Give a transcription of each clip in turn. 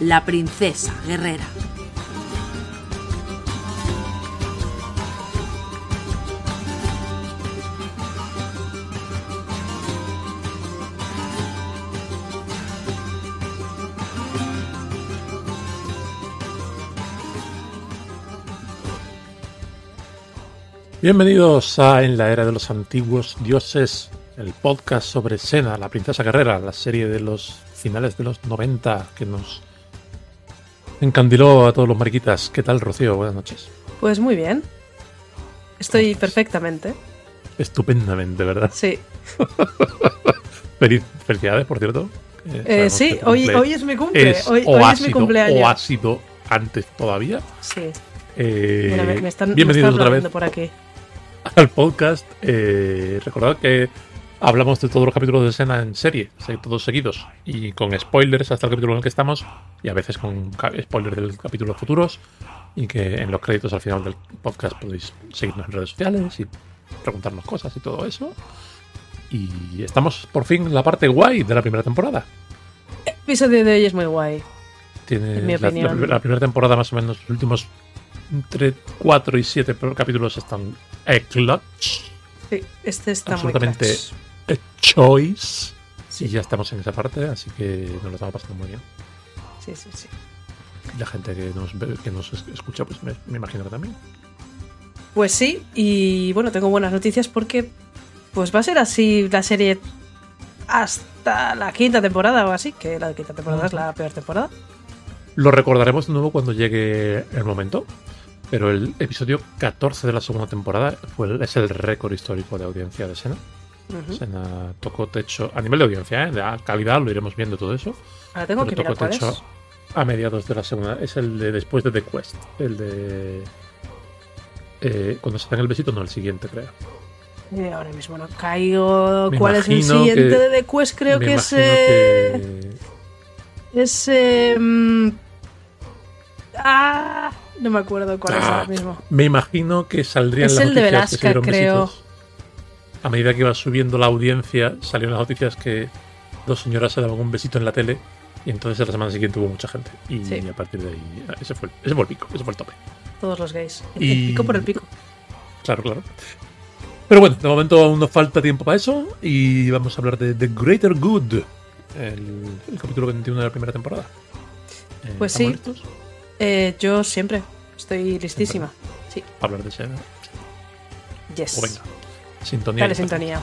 la princesa guerrera. Bienvenidos a En la Era de los Antiguos Dioses, el podcast sobre Sena, la princesa guerrera, la serie de los finales de los 90 que nos encandiló a todos los mariquitas. ¿Qué tal, Rocío? Buenas noches. Pues muy bien. Estoy perfectamente. Estupendamente, ¿verdad? Sí. Feliz- Felicidades, por cierto. Eh, sí, hoy, es mi cumple. es hoy es mi cumpleaños. O ha sido antes todavía. Sí. Eh, Mira, me, me están, me bienvenidos están otra vez por aquí. al podcast. Eh, recordad que hablamos de todos los capítulos de escena en serie, todos seguidos, y con spoilers hasta el capítulo en el que estamos, y a veces con spoilers del capítulo futuros, y que en los créditos al final del podcast podéis seguirnos en redes sociales y preguntarnos cosas y todo eso. Y estamos por fin en la parte guay de la primera temporada. El episodio de hoy es muy guay. Tiene En mi la, la- opinión. la primera temporada más o menos, los últimos entre 4 y 7 capítulos están clutch. Sí, este está Absolutamente. muy choice. Sí. Y ya estamos en esa parte, así que nos lo estamos pasando muy bien. Sí, sí, sí. La gente que nos, que nos es- escucha, pues me, me imagino que también. Pues sí, y bueno, tengo buenas noticias porque pues va a ser así la serie hasta la quinta temporada o así, que la quinta temporada es la peor temporada. Lo recordaremos de nuevo cuando llegue el momento. Pero el episodio 14 de la segunda temporada fue el- es el récord histórico de audiencia de Sena. Ujú. Sena tocó techo a nivel de audiencia, ¿eh? de calidad, lo iremos viendo todo eso. Ahora tengo pero que tocó techo es. a mediados de la segunda. Es el de después de The Quest. El de. eh, cuando se dan el besito, no, el siguiente, creo. Eh, ahora mismo no caigo. Me ¿Cuál es el siguiente que- de The Quest? Creo que es. eh, que- Es. Ah, no me acuerdo cuál es Ah, ahora mismo. Me imagino que saldrían Es las el de noticias que se Velasca, dieron creo. besitos. A medida que iba subiendo la audiencia, salieron las noticias que dos señoras se daban un besito en la tele y entonces a la semana siguiente hubo mucha gente. Y Sí. a partir de ahí, ese fue, ese fue el pico, ese fue el tope. Todos los gays. El, Y- el pico por el pico. Claro, claro. Pero bueno, de momento aún nos falta tiempo para eso y vamos a hablar de The Greater Good, el, el capítulo 21 de la primera temporada. Eh, Pues ¿estamos sí. listos Eh, yo siempre estoy listísima. Sí, para hablar de Sena? yes. O venga, sintonía. Dale sintonía.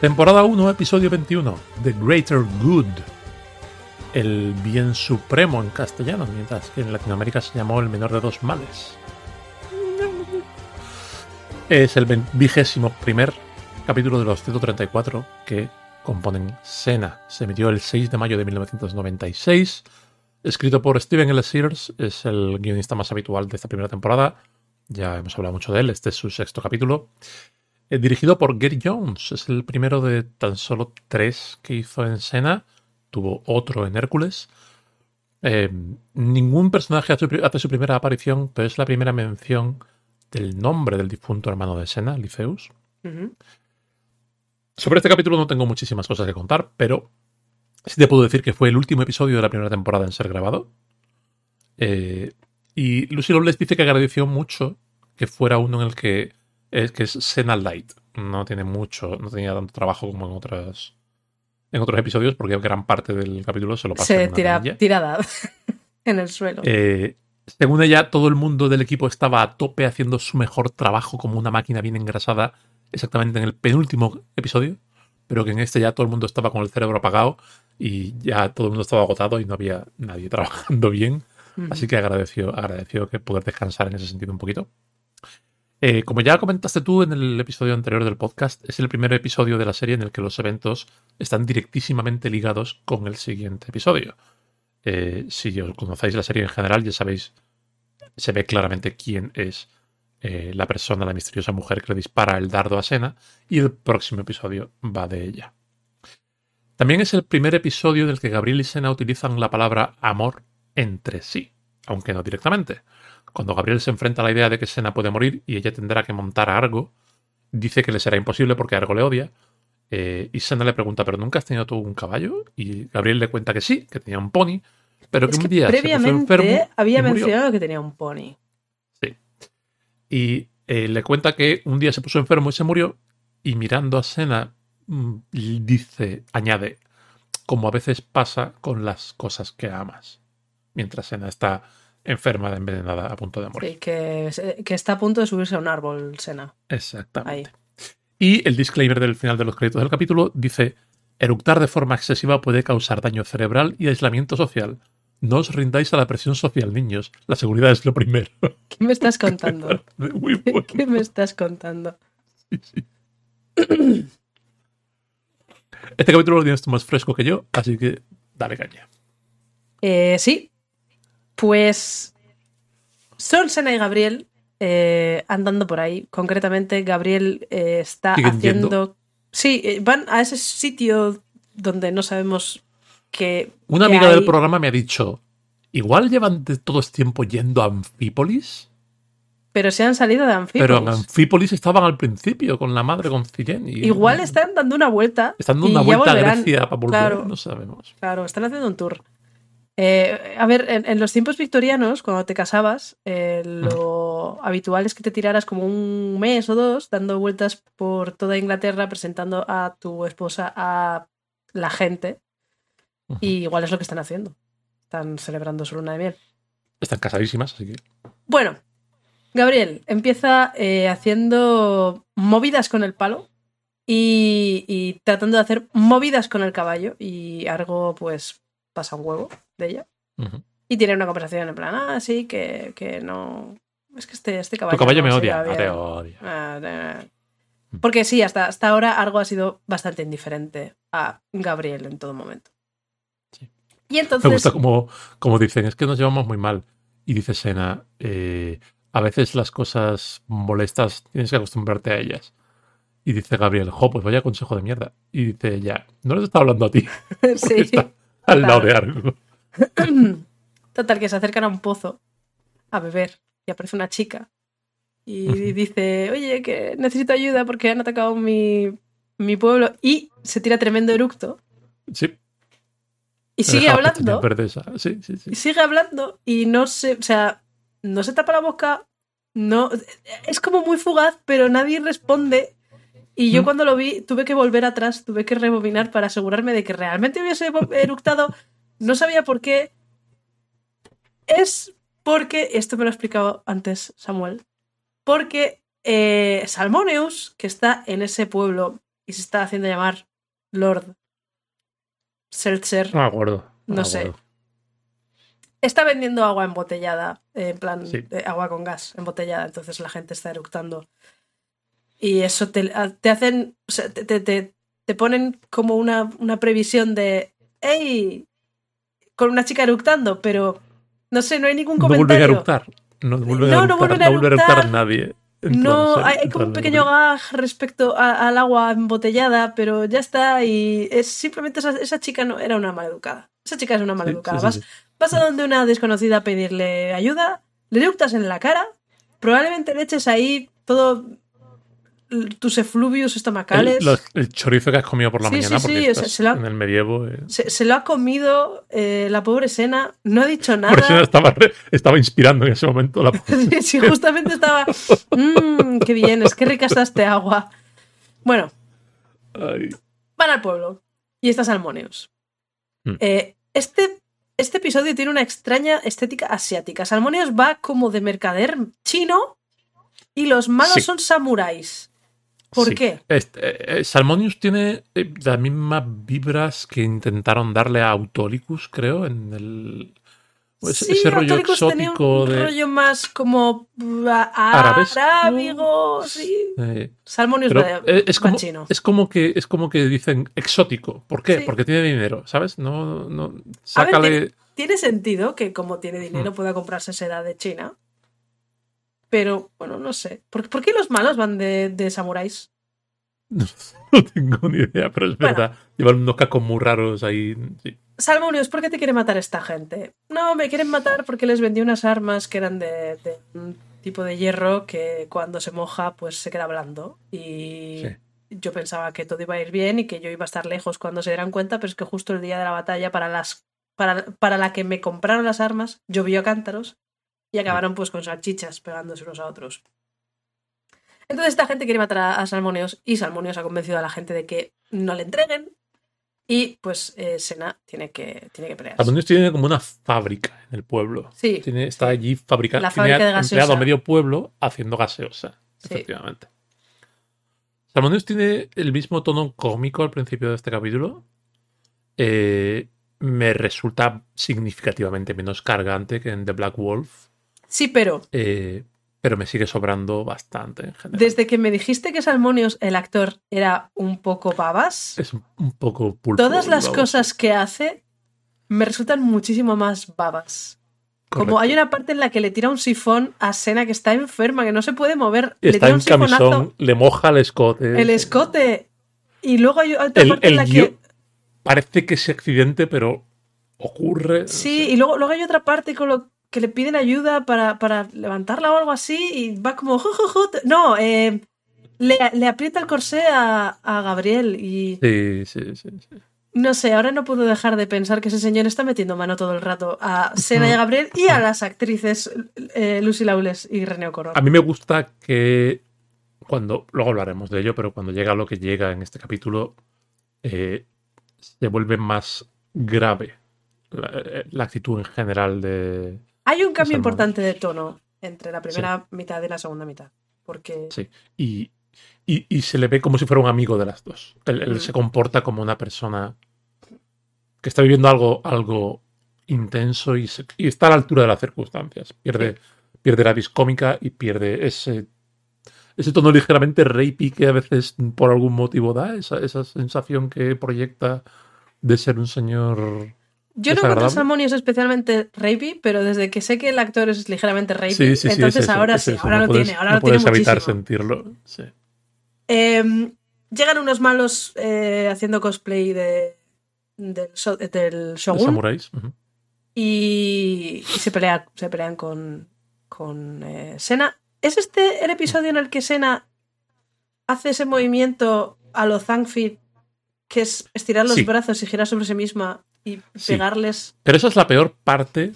Temporada 1, episodio 21. The Greater Good. El bien supremo en castellano, mientras que en Latinoamérica se llamó el menor de dos males. Es el vigésimo primer capítulo de los 134 que componen Sena. Se emitió el 6 de mayo de 1996. Escrito por Steven L. Sears, es el guionista más habitual de esta primera temporada. Ya hemos hablado mucho de él, este es su sexto capítulo. Eh, dirigido por Gary Jones, es el primero de tan solo tres que hizo en Sena. Tuvo otro en Hércules. Eh, ningún personaje hace, su primera aparición, pero es la primera mención del nombre del difunto hermano de Sena, Liceus. Sobre este capítulo no tengo muchísimas cosas que contar, pero sí te puedo decir que fue el último episodio de la primera temporada en ser grabado. Eh, y Lucy Loveless dice que agradeció mucho que fuera uno en el que es que es Sena Light. No tiene mucho, no tenía tanto trabajo como en otras en otros episodios, porque gran parte del capítulo se lo pasa Se tira tirada en el suelo. Eh, según ella, todo el mundo del equipo estaba a tope haciendo su mejor trabajo como una máquina bien engrasada, exactamente en el penúltimo episodio, pero que en este ya todo el mundo estaba con el cerebro apagado y ya todo el mundo estaba agotado y no había nadie trabajando bien. Así que agradeció, agradeció que poder descansar en ese sentido un poquito. Eh, como ya comentaste tú en el episodio anterior del podcast, es el primer episodio de la serie en el que los eventos están directísimamente ligados con el siguiente episodio. Eh, si os conocéis la serie en general, ya sabéis, se ve claramente quién es eh, la persona, la misteriosa mujer que le dispara el dardo a Sena, y el próximo episodio va de ella. También es el primer episodio en el que Gabriel y Sena utilizan la palabra amor entre sí, aunque no directamente. Cuando Gabriel se enfrenta a la idea de que Sena puede morir y ella tendrá que montar a Argo, dice que le será imposible porque Argo le odia. eh, y Sena le pregunta, ¿pero nunca has tenido tú un caballo? Y Gabriel le cuenta que sí, que tenía un pony, pero que Es un día se puso previamente enfermo había y murió. mencionado que tenía un pony. Y eh, le cuenta que un día se puso enfermo y se murió. Y mirando a Sena, mm, dice, añade, como a veces pasa con las cosas que amas. Mientras Sena está enferma, envenenada, a punto de morir. Sí, que, se- que está a punto de subirse a un árbol, Sena. Exactamente. Y el disclaimer del final de los créditos del capítulo dice: Eructar de forma excesiva puede causar daño cerebral y aislamiento social. No os rindáis a la presión social, niños. La seguridad es lo primero. ¿Qué me estás contando? Muy bueno. ¿Qué me estás contando? Sí, sí. Este capítulo lo tienes tú más fresco que yo, así que dale caña. Eh, sí. Pues son Sena y Gabriel eh, andando por ahí. Concretamente, Gabriel eh, está haciendo. yendo. Sí, eh, van a ese sitio donde no sabemos que. Una amiga hay- del programa me ha dicho: Igual llevan de todo este tiempo yendo a Anfípolis, Pero se han salido de Anfípolis. pero en Anfípolis estaban al principio con la madre, con Ciren. Y Igual están dando una vuelta. Están dando una vuelta a. Grecia para volver, Claro. no sabemos. Claro, están haciendo un tour. Eh, a ver, en, en los tiempos victorianos, cuando te casabas, eh, lo habitual es que te tiraras como un mes o dos dando vueltas por toda Inglaterra presentando a tu esposa a la gente. Y igual es lo que están haciendo. Están celebrando su luna de miel. Están casadísimas, así que. Bueno, Gabriel empieza eh, haciendo movidas con el palo y, y tratando de hacer movidas con el caballo. Y Argo, pues, pasa un huevo de ella. Y tiene una conversación en plan, ah, sí, que, que no. Es que este, este caballo. Tu caballo no me odia. te bien". odia. Ah, eh. Porque sí, hasta, hasta ahora Argo ha sido bastante indiferente a Gabriel en todo momento. Sí. Y entonces. Me gusta como, como dicen, es que nos llevamos muy mal. Y dice Sena, eh, a veces las cosas molestas tienes que acostumbrarte a ellas. Y dice Gabriel, jo, pues vaya consejo de mierda. Y dice ella, no les está hablando a ti, sí. está al lado de algo. Total, que se acercan a un pozo a beber y aparece una chica y dice, oye, que necesito ayuda porque han atacado mi, mi pueblo y se tira tremendo eructo Sí. y sigue hablando. Sí, sí, sí. y sigue hablando y no se, o sea, no se tapa la boca, no, es como muy fugaz, pero nadie responde. Y yo Mm. cuando lo vi tuve que volver atrás, tuve que rebobinar para asegurarme de que realmente hubiese eructado. No sabía por qué. Es porque, esto me lo ha explicado antes Samuel, porque eh, Salmoneus, que está en ese pueblo y se está haciendo llamar Lord Seltzer, No me acuerdo. No sé. acuerdo. está vendiendo agua embotellada, eh, en plan Sí. agua con gas embotellada, entonces la gente está eructando. Y eso te, a- te hacen, o sea, te, te- te- ponen como una, una previsión de, ¡Ey! Con una chica eructando, pero no sé, no hay ningún No vuelven a comentario. eructar. No vuelven No, a no vuelven a a eructar eructar. nadie. No, hay, como un pequeño gag respecto a- al agua embotellada, pero ya está. Y es simplemente esa, esa chica no era una maleducada. Esa chica es una maleducada. sí, vas, sí, vas a donde una desconocida a pedirle ayuda, le eructas en la cara, probablemente le eches ahí todo tus efluvios estomacales. El, los- el chorizo que has comido por la Sí, mañana, sí, porque sí, estás se lo ha- en el medievo. eh. Se, se lo ha comido eh, la pobre Sena, no ha dicho Por eso nada. estaba, inspirando en ese momento la Sí, sí, justamente estaba. Mmm, qué bien, es que rica está este agua. Bueno, Ay, van al pueblo y está Salmoneus. Mm. Eh, este, este episodio tiene una extraña estética asiática. Salmoneus va como de mercader chino y los malos son samuráis. ¿Por Sí. qué? Este, eh, Salmonius tiene eh, las mismas vibras que intentaron darle a Autolicus, creo, en el. pues, Sí, ese rollo Autolycus tenía exótico un de. rollo más como a- Arabesco. arábigo, sí. eh, Salmonius pero eh, es, como, chino. es como que es como que dicen exótico. ¿Por qué? Sí. Porque tiene dinero, ¿sabes? No, no. Sácale. Tiene sentido que como tiene dinero Mm. pueda comprarse seda de China. Pero, bueno, no sé. ¿Por, por qué los malos van de, de samuráis? No tengo ni idea, pero es Bueno. verdad. Llevan unos cacos muy raros ahí. sí. Salmonius, ¿por qué te quiere matar esta gente? No, me quieren matar porque les vendí unas armas que eran de, de un tipo de hierro que cuando se moja pues se queda blando. Y Sí. yo pensaba que todo iba a ir bien y que yo iba a estar lejos cuando se dieran cuenta, pero es que justo el día de la batalla para las para, para la que me compraron las armas llovió a cántaros y acabaron pues con salchichas pegándose unos a otros. Entonces esta gente quiere matar a, a Salmoneos y Salmoneos ha convencido a la gente de que no le entreguen y pues eh, Sena tiene que, tiene que pelear. Salmonius tiene como una fábrica en el pueblo. Sí, Tiene, está allí fabricando. La tiene fábrica de empleado gaseosa. medio pueblo haciendo gaseosa. Sí. Efectivamente. Salmonius tiene el mismo tono cómico al principio de este capítulo. Eh, me resulta significativamente menos cargante que en The Black Wolf. Sí, pero eh, pero me sigue sobrando bastante en general. desde que me dijiste que Salmonius, el actor, era un poco babas, Es un, poco pulpo. todas las cosas que hace me resultan muchísimo más babas. Como hay una parte en la que le tira un sifón a Sena que está enferma, que no se puede mover, le Está tira en un sifonazo, camisón, le moja el escote. el escote. Y luego hay otra El- parte en la que. Parece que es accidente, pero ocurre. Sí, y luego, luego hay otra parte con lo que le piden ayuda para, para levantarla o algo así, y va como. "Ju, ju, ju". No, eh, le, le aprieta el corsé a, a Gabriel y. Sí, sí, sí, sí. No sé, ahora no puedo dejar de pensar que ese señor está metiendo mano todo el rato a Sena y a Gabriel y a las actrices eh, Lucy Lawless y René O'Connor. A mí me gusta que cuando, luego hablaremos de ello, pero cuando llega lo que llega en este capítulo, eh, se vuelve más grave la, la actitud en general de... Hay un cambio importante de tono entre la primera mitad y la segunda mitad. Porque Sí. Y, y, y se le ve como si fuera un amigo de las dos. Él, él Mm. se comporta como una persona que está viviendo algo, algo intenso y, se- y está a la altura de las circunstancias. Pierde, pierde la vis cómica y pierde ese, ese tono ligeramente rapey que a veces por algún motivo da, esa, esa sensación que proyecta de ser un señor... yo no encuentro. Salmonius especialmente rapey, pero desde que sé que el actor es ligeramente rapey, Sí, sí, sí, entonces es eso, ahora es sí, ahora no lo puedes, tiene, ahora no lo tiene puedes evitar muchísimo. sentirlo. Eh, llegan unos malos eh, haciendo cosplay de, del, so- del De Shogun ujú. y, y se, pelea, se pelean con, con eh, Sena. ¿Es este el episodio en el que Sena hace ese movimiento a lo Zangfit, que es estirar los Sí. brazos y girar sobre sí misma y Sí. pegarles? Pero esa es la peor parte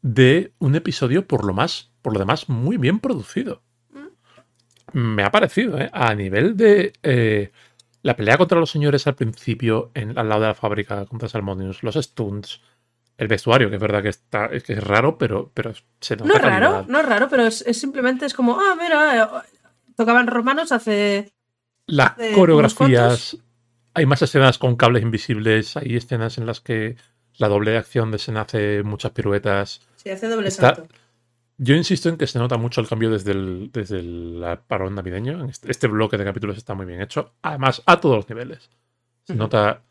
de un episodio, por lo más, por lo demás, muy bien producido. Me ha parecido, ¿eh? A nivel de eh, la pelea contra los señores al principio, en, al lado de la fábrica contra Salmonius, los stunts, el vestuario, que es verdad que está, es que es raro, pero, pero se nota No es calidad. raro, no es raro, pero es, es simplemente es como, ah, mira, eh, tocaban romanos hace... Las coreografías. Hay más escenas con cables invisibles. Hay escenas en las que la doble de acción de Sen hace muchas piruetas. Sí, hace doble Está- salto. Yo insisto en que se nota mucho el cambio desde el, desde el parón navideño. Este, este bloque de capítulos está muy bien hecho. Además, a todos los niveles. Se nota.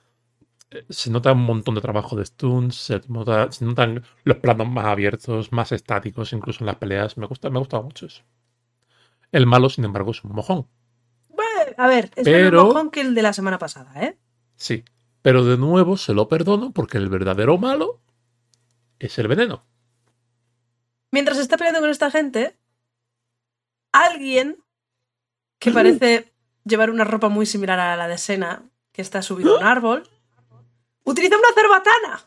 eh, Se nota un montón de trabajo de stunts, se, nota- se notan los planos más abiertos, más estáticos, incluso en las peleas. Me gusta, me ha gustado mucho eso. El malo, sin embargo, es un mojón. A ver, es Pero- menos mojón que el de la semana pasada, ¿eh? Sí. Pero de nuevo se lo perdono porque el verdadero malo es el veneno. Mientras está peleando con esta gente, alguien que parece llevar una ropa muy similar a la de Sena, que está subido a un árbol, utiliza una cerbatana.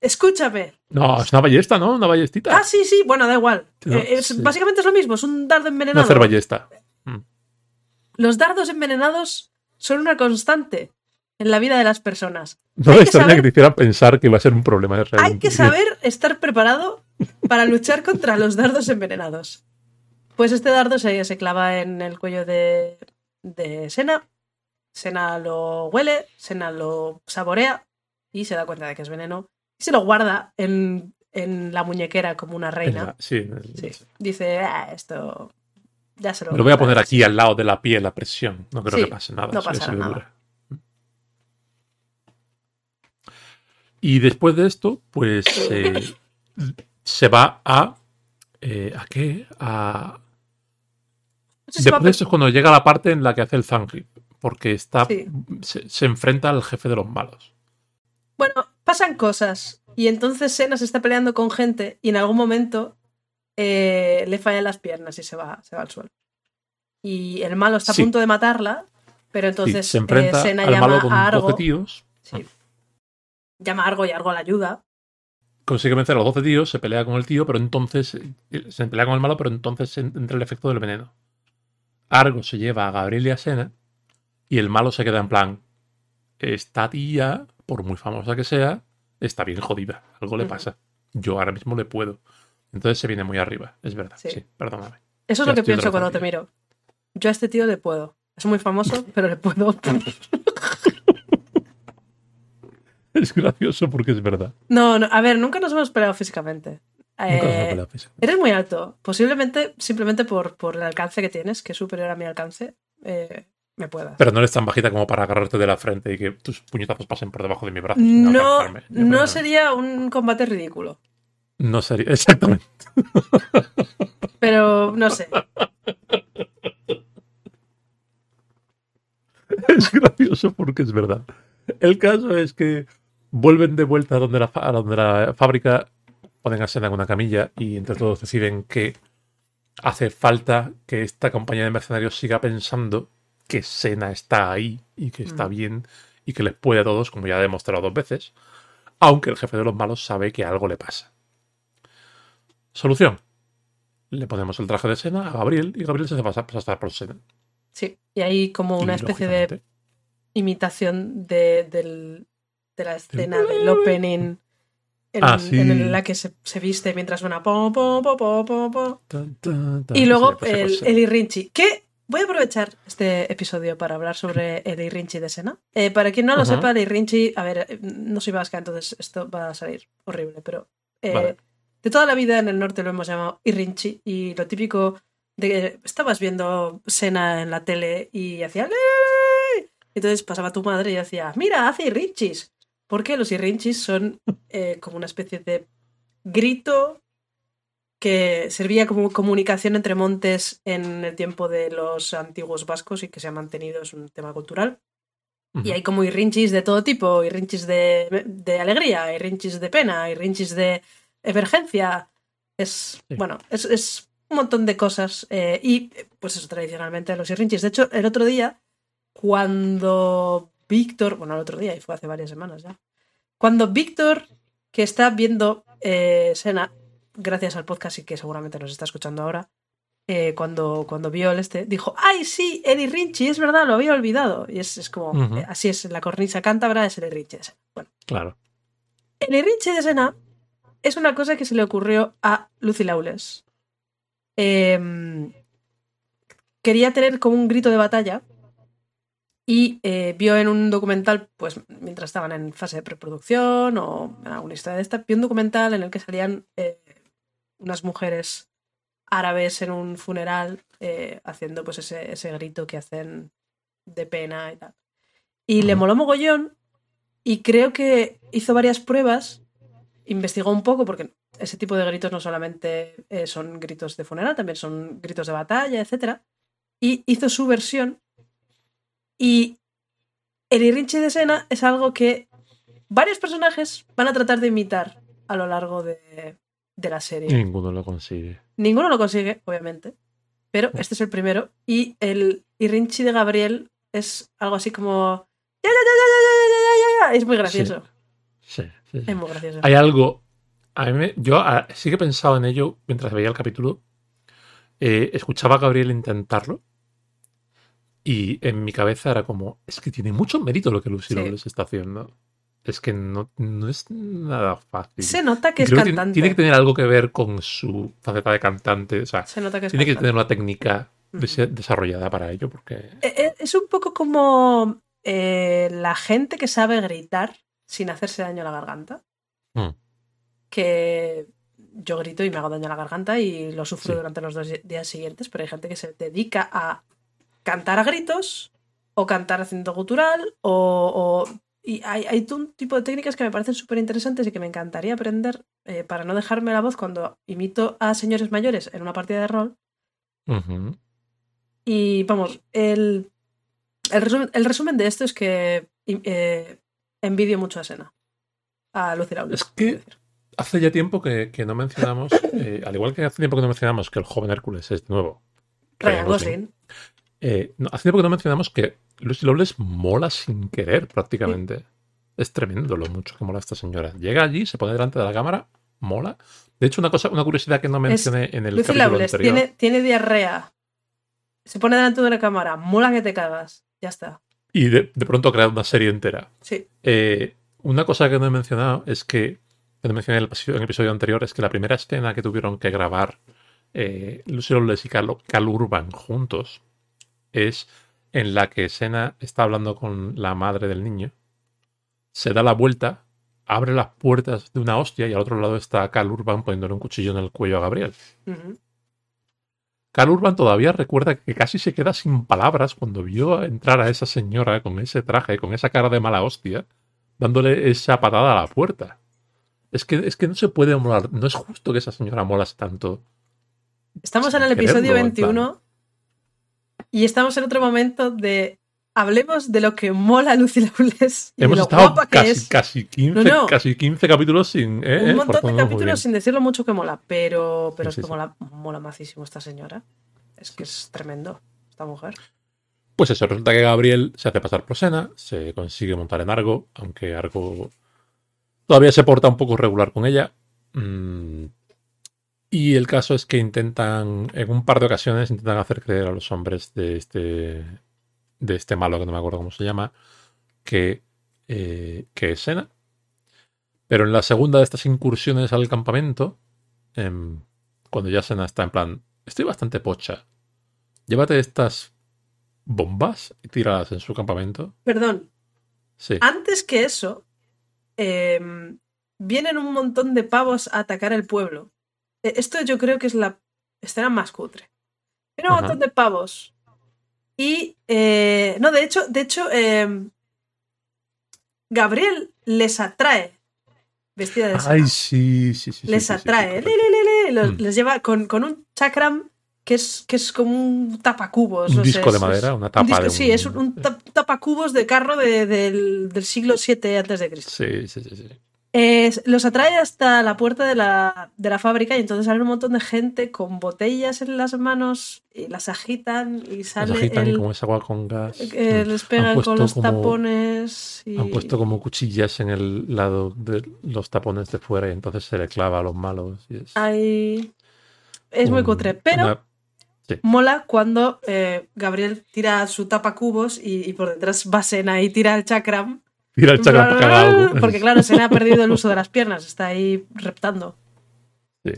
Escúchame. No, es una ballesta, ¿no? Una ballestita. Ah, sí, sí, bueno, da igual. No, Eh, es- sí. Básicamente es lo mismo, es un dardo Una envenenado. hacer ballesta. Los dardos envenenados son una constante en la vida de las personas. No Hay me que extraña saber- que te hicieran pensar que iba a ser un problema real. Hay que saber estar preparado para luchar contra los dardos envenenados. Pues este dardo se, se clava en el cuello de, de Sena. Sena lo huele, Sena lo saborea y se da cuenta de que es veneno. Y se lo guarda en, en la muñequera como una reina. la- sí, Sí. Dice, "Ah, esto ya se lo... Lo voy a poner aquí al lado de la piel, la presión. No creo Sí, que pase nada. no sí, nada. Y después de esto, pues eh, se va a. eh, ¿A qué? A. Después de esto es cuando llega la parte en la que hace el Zangrip. Porque está. Sí. Se, se enfrenta al jefe de los malos. Bueno, pasan cosas. Y entonces Sena se está peleando con gente y en algún momento eh, le fallan las piernas y se va, se va al suelo. Y el malo está Sí. a punto de matarla, pero Sí, entonces se enfrenta eh, Sena al llama malo con a 12 Argo. tíos. Sí. Llama a Argo y Argo la ayuda. Consigue vencer a los 12 tíos, se pelea con el tío, pero entonces. eh, Se pelea con el malo, pero entonces entra el efecto del veneno. Argo se lleva a Gabriel y a Sena. Y el malo se queda en plan. Esta tía, por muy famosa que sea, está bien jodida. Algo le pasa. Yo ahora mismo le puedo. Entonces se viene muy arriba. Es verdad. Sí. Sí, perdóname. Eso es Ya lo que pienso cuando te miro. Yo a este tío le puedo. Es muy famoso, pero le puedo. Es gracioso porque es verdad. No, no, a ver, nunca nos hemos peleado físicamente. Nunca nos hemos Eh, peleado físico. Eres muy alto. Posiblemente simplemente por, por el alcance que tienes, que es superior a mi alcance, eh, me puedas. Pero no eres tan bajita como para agarrarte de la frente y que tus puñetazos pasen por debajo de mi brazo. No, no sería un combate ridículo. No sería. Exactamente. Pero no sé. Es gracioso porque es verdad. El caso es que vuelven de vuelta a donde la, a donde la fábrica, ponen a Sena en una camilla y entre todos deciden que hace falta que esta compañía de mercenarios siga pensando que Sena está ahí y que está Mm. bien y que les puede a todos, como ya ha demostrado dos veces, aunque el jefe de los malos sabe que algo le pasa. Solución. Le ponemos el traje de Sena a Gabriel y Gabriel se hace pasar, pasar por Sena. Sí. Y hay como una Y, especie de imitación de, del- de la escena del opening en, Ah, sí. en la que se, se viste mientras suena po, po, po, po, po, po. Tan, tan, tan, Y luego pasa por el, Sena. el Irrinchi, que voy a aprovechar este episodio para hablar sobre el Irrinchi de Sena. Eh, para quien no lo sepa, el Irrinchi, a ver, eh, no soy vasca, entonces esto va a salir horrible, pero eh, Vale. De toda la vida en el norte lo hemos llamado Irrinchi y lo típico de que estabas viendo Sena en la tele y hacía "Lee". entonces pasaba tu madre y decía, mira, hace Irrinchis. Porque los Irrinchis son eh, como una especie de grito que servía como comunicación entre montes en el tiempo de los antiguos vascos y que se ha mantenido, es un tema cultural. Y hay como irrinchis de todo tipo, irrinchis de, de alegría, irrinchis de pena, irrinchis de emergencia. Es, Sí. bueno, es, es un montón de cosas. eh, y pues eso, tradicionalmente los irrinchis. De hecho, el otro día, cuando Víctor, bueno, el otro día, y fue hace varias semanas ya, cuando Víctor, que está viendo eh, Sena, gracias al podcast y que seguramente nos está escuchando ahora, eh, cuando, cuando vio el este, dijo, ¡ay, sí, el Irrinchi, es verdad, lo había olvidado! Y es, es como, eh, así es, la cornisa cántabra es el Irrinchi. de Sena. Bueno, Claro. el Irrinchi de Sena es una cosa que se le ocurrió a Lucy Lawless. Em, quería tener como un grito de batalla y eh, vio en un documental, pues mientras estaban en fase de preproducción o en alguna historia de esta, vio un documental en el que salían eh, unas mujeres árabes en un funeral eh, haciendo pues ese, ese grito que hacen de pena y tal. Y le moló mogollón y creo que hizo varias pruebas, investigó un poco, porque ese tipo de gritos no solamente son gritos de funeral, también son gritos de batalla, etc. Y hizo su versión. Y el irrinche de escena es algo que varios personajes van a tratar de imitar a lo largo de, de la serie. Ninguno lo consigue. Ninguno lo consigue, obviamente. Pero este es el primero. Y el irrinchi de Gabriel es algo así como. Es muy gracioso. Sí sí. Es muy gracioso. Hay algo. A mí me- yo ah, sí que he pensado en ello mientras veía el capítulo. Eh, escuchaba a Gabriel intentarlo. Y en mi cabeza era como, es que tiene mucho mérito lo que Lucy Sí. Está haciendo. Es que no, no es nada fácil. Se nota que es que cantante. tiene que tener algo que ver con su faceta de cantante. O sea, Se nota que es tiene que tener una técnica desarrollada para ello, porque Eh, eh, Es un poco como eh, la gente que sabe gritar sin hacerse daño a la garganta. Mm. Que yo grito y me hago daño a la garganta y lo sufro Sí. durante los dos días siguientes, pero hay gente que se dedica a cantar a gritos o cantar haciendo gutural o... o- y hay, hay un tipo de técnicas que me parecen súper interesantes y que me encantaría aprender eh, para no dejarme la voz cuando imito a señores mayores en una partida de rol. Y vamos, el, el, resumen, el resumen de esto es que eh, envidio mucho a Sena. A Lucy Lawless, Es que- hace ya tiempo que, que no mencionamos, eh, al igual que hace tiempo que no mencionamos que el joven Hércules es nuevo. Ryan Gosling. Eh, no, hace tiempo que no mencionamos que Lucy Lawless mola sin querer prácticamente. Es tremendo lo mucho que mola esta señora. Llega allí, se pone delante de la cámara, mola. De hecho, una cosa, una curiosidad que no mencioné en el Lucy capítulo anterior. tiene, tiene diarrea. Se pone delante de una cámara. Mola que te cagas. Ya está. Y de, de pronto ha creado una serie entera. Sí. Eh, una cosa que no he mencionado es que, que no mencioné en el, episodio- en el episodio anterior, es que la primera escena que tuvieron que grabar eh, Lawless y Cal, Cal Urban juntos es en la que Sena está hablando con la madre del niño, se da la vuelta, abre las puertas de una hostia y al otro lado está Cal Urban poniéndole un cuchillo en el cuello a Gabriel. Cal Urban todavía recuerda que casi se queda sin palabras cuando vio entrar a esa señora con ese traje, con esa cara de mala hostia, dándole esa patada a la puerta. Es que, es que no se puede molar, no es justo que esa señora molase tanto. Estamos en el episodio quererlo, en plan. 21 y estamos en otro momento de. Hablemos de lo que mola Lucy Lawless Hemos lo estado guapa que casi, es. casi, 15, No, no. casi 15 capítulos sin... eh, un eh, montón de capítulos sin decirlo mucho que mola, pero, pero Sí, sí, es que sí. mola, mola macísimo esta señora. Es que es tremendo, esta mujer. Pues eso, resulta que Gabriel se hace pasar por Sena, se consigue montar en Argo, aunque Argo todavía se porta un poco regular con ella. Mm. Y el caso es que intentan, en un par de ocasiones, intentan hacer creer a los hombres de este, de este malo, que no me acuerdo cómo se llama, que, eh, que es Sena. Pero en la segunda de estas incursiones al campamento, em, cuando ya Sena está en plan, estoy bastante pocha, llévate estas bombas y tíralas en su campamento. Perdón, Sí. antes que eso, em, vienen un montón de pavos a atacar el pueblo. E- Esto yo creo que es la escena más cutre. Vienen un montón de pavos. Y, eh, no, de hecho, de hecho, em, Gabriel les atrae vestida de Ay, sí, sí, sí. sí, les sí, sí, atrae, le, le, le, los- Mm. les lleva con, con un chakram que es, que es como un tapacubos. Un no sé, disco de es- madera, una un tapa disco- de Sí, es un- un, un tap- tapacubos de carro de- del, del siglo VII antes de Cristo. Sí, sí, sí, sí. Eh, los atrae hasta la puerta de la, de la fábrica y entonces sale un montón de gente con botellas en las manos y las agitan y Las sale agitan el, como es agua con gas. eh, Mm. les pegan con los como- tapones y Han puesto como cuchillas en el lado de los tapones de fuera y entonces se le clava a los malos. y es Ay, es muy cutre, pero una- mola cuando eh, Gabriel tira su tapacubos y, y por detrás va Sena y tira el chakram. Tira el chakra para que haga algo. Porque claro, Sena ha perdido el uso de las piernas, está ahí reptando. Sí.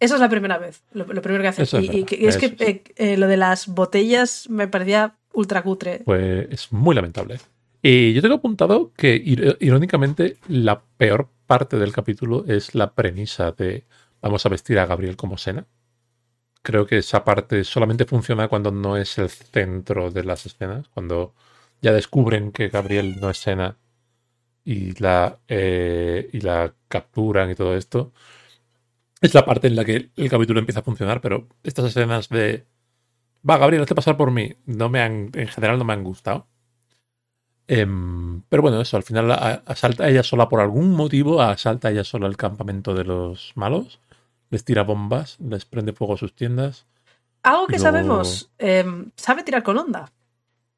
Esa es la primera vez, lo, lo primero que hace. Eso es y, es que eh, eh, lo de las botellas me parecía ultra cutre. Pues es muy lamentable. Y yo tengo apuntado que, ir- irónicamente, la peor parte del capítulo es la premisa de vamos a vestir a Gabriel como Sena. Creo que esa parte solamente funciona cuando no es el centro de las escenas, cuando ya descubren que Gabriel no es Sena y la, eh, y la capturan y todo esto. Es la parte en la que el capítulo empieza a funcionar, pero estas escenas de va, Gabriel, hazte pasar por mí, no me han, en general no me han gustado. Em, pero bueno, eso, al final asalta ella sola por algún motivo, asalta ella sola el campamento de los malos, les tira bombas, les prende fuego a sus tiendas. Algo que Luego- sabemos, eh, sabe tirar con onda.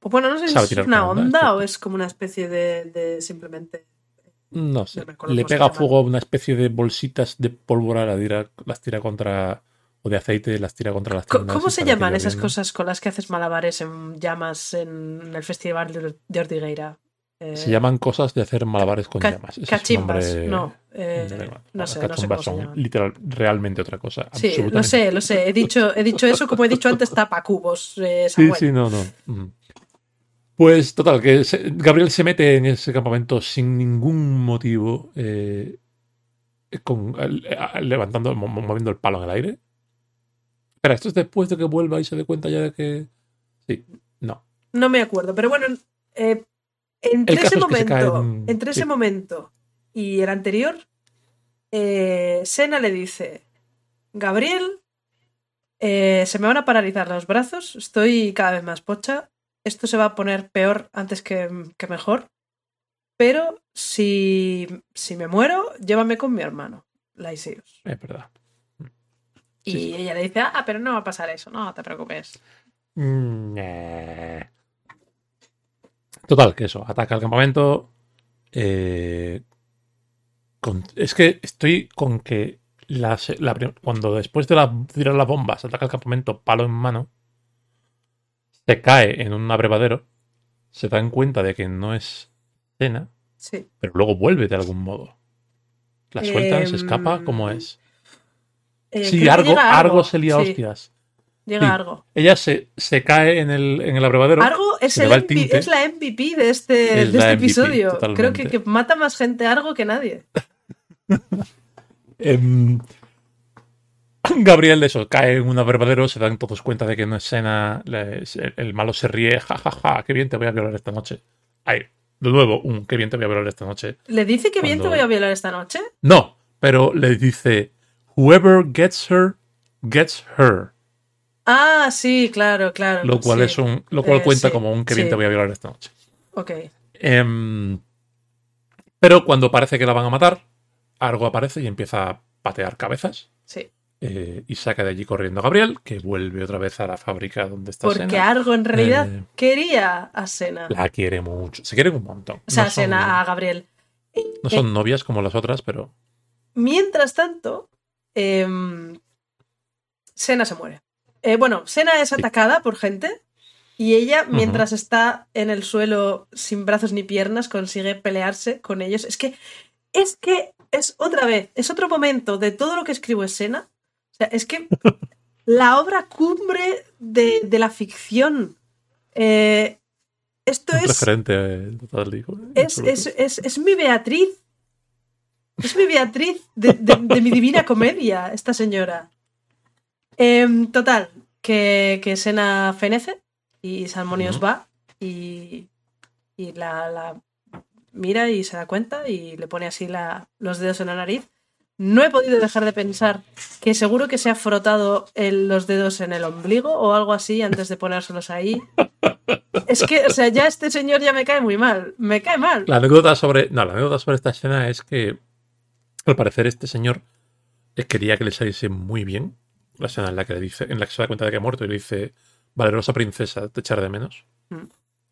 O bueno, no sé si es una onda, o es como una especie de, de simplemente. No sé, No acuerdo le se pega fuego a una especie de bolsitas de pólvora, la tira- las tira contra, o de aceite, las tira contra las tiendas. ¿Cómo se llaman esas cosas con las que haces malabares en llamas en el festival de- Ortigueira? Eh, Se llaman cosas de hacer malabares con llamas. Ese es cachimbas, nombre no. eh, no sé, no sé cómo se son llaman. literal, realmente otra cosa. Sí, lo sé, lo sé. He dicho, he dicho eso como he dicho antes, tapacubos, eh, Sí, sí, no, no. Mm. Pues total, que se- Gabriel se mete en ese campamento sin ningún motivo, eh, con, eh, levantando, mo- moviendo el palo en el aire. Espera, esto es después de que vuelva y se dé cuenta ya de que. Sí, no. No me acuerdo, pero bueno, eh, entre ese momento, caen- entre sí. ese momento y el anterior, eh, Sena le dice, Gabriel, se me van a paralizar los brazos, estoy cada vez más pocha, esto se va a poner peor antes que, que mejor, pero si, si me muero, llévame con mi hermano, Laisios. Es verdad. Y Sí, sí. ella le dice, ah, pero no va a pasar eso, no te preocupes. Mm, eh. Total, que eso, ataca el campamento. eh, con- es que estoy con que la la cuando después de la, tirar las bombas ataca el campamento palo en mano, se cae en un abrevadero, se dan cuenta de que no es cena, Sí. pero luego vuelve de algún modo. La sueltan, se Em, escapa, ¿cómo es? Eh, Sí, Argo, se lía sí, hostias. Llega Sí. Argo. Ella se, se cae en el, en el abrevadero. Argo es, se el MVP es la MVP de este, Es de este MVP, episodio. totalmente. Creo que, que mata más gente Argo que nadie. Em, Gabriel, eso, cae en un abrevadero, se dan todos cuenta de que no es Sena, le- el, el malo se ríe, jajaja, qué bien te voy a violar esta noche. Ay, de nuevo, un qué bien te voy a violar esta noche. ¿Le dice que bien te Cuando- voy a violar esta noche? No, pero le dice, whoever gets her, gets her. Ah, sí, claro, claro. Lo cual sí. es un, lo cual Eh, cuenta sí, como un qué bien sí. te voy a violar esta noche. Ok. Em, pero cuando parece que la van a matar, Argo aparece y empieza a patear cabezas. Eh, y saca de allí corriendo a Gabriel, que vuelve otra vez a la fábrica donde está Porque Sena. Argo en realidad Eh, quería a Sena. La quiere mucho. Se quieren un montón. O sea, no, son, Sena a Gabriel. no son novias como las otras, pero Mientras tanto, em, Sena se muere. Eh, bueno, Sena es Sí. atacada por gente y ella, mientras está en el suelo sin brazos ni piernas, consigue pelearse con ellos. Es que, es que, es otra vez, es otro momento de todo lo que escribo es Sena. O sea, es que la obra cumbre de, de la ficción. Eh, esto es referente eh, digo. es, es, es, es mi Beatriz. Es mi Beatriz de, de- de mi divina comedia, esta señora. Em, total, que, que Sena fenece y Salmonios va y, y la, la mira y se da cuenta y le pone así la- los dedos en la nariz. No he podido dejar de pensar que seguro que se ha frotado el- los dedos en el ombligo o algo así antes de ponérselos ahí. Es que, o sea, ya este señor ya me cae muy mal. Me cae mal. La anécdota sobre. No, la anécdota sobre esta escena es que al parecer este señor eh, quería que le saliese muy bien. La escena en la que le dice, en la que se da cuenta de que ha muerto y le dice Valerosa princesa, te echaré de menos.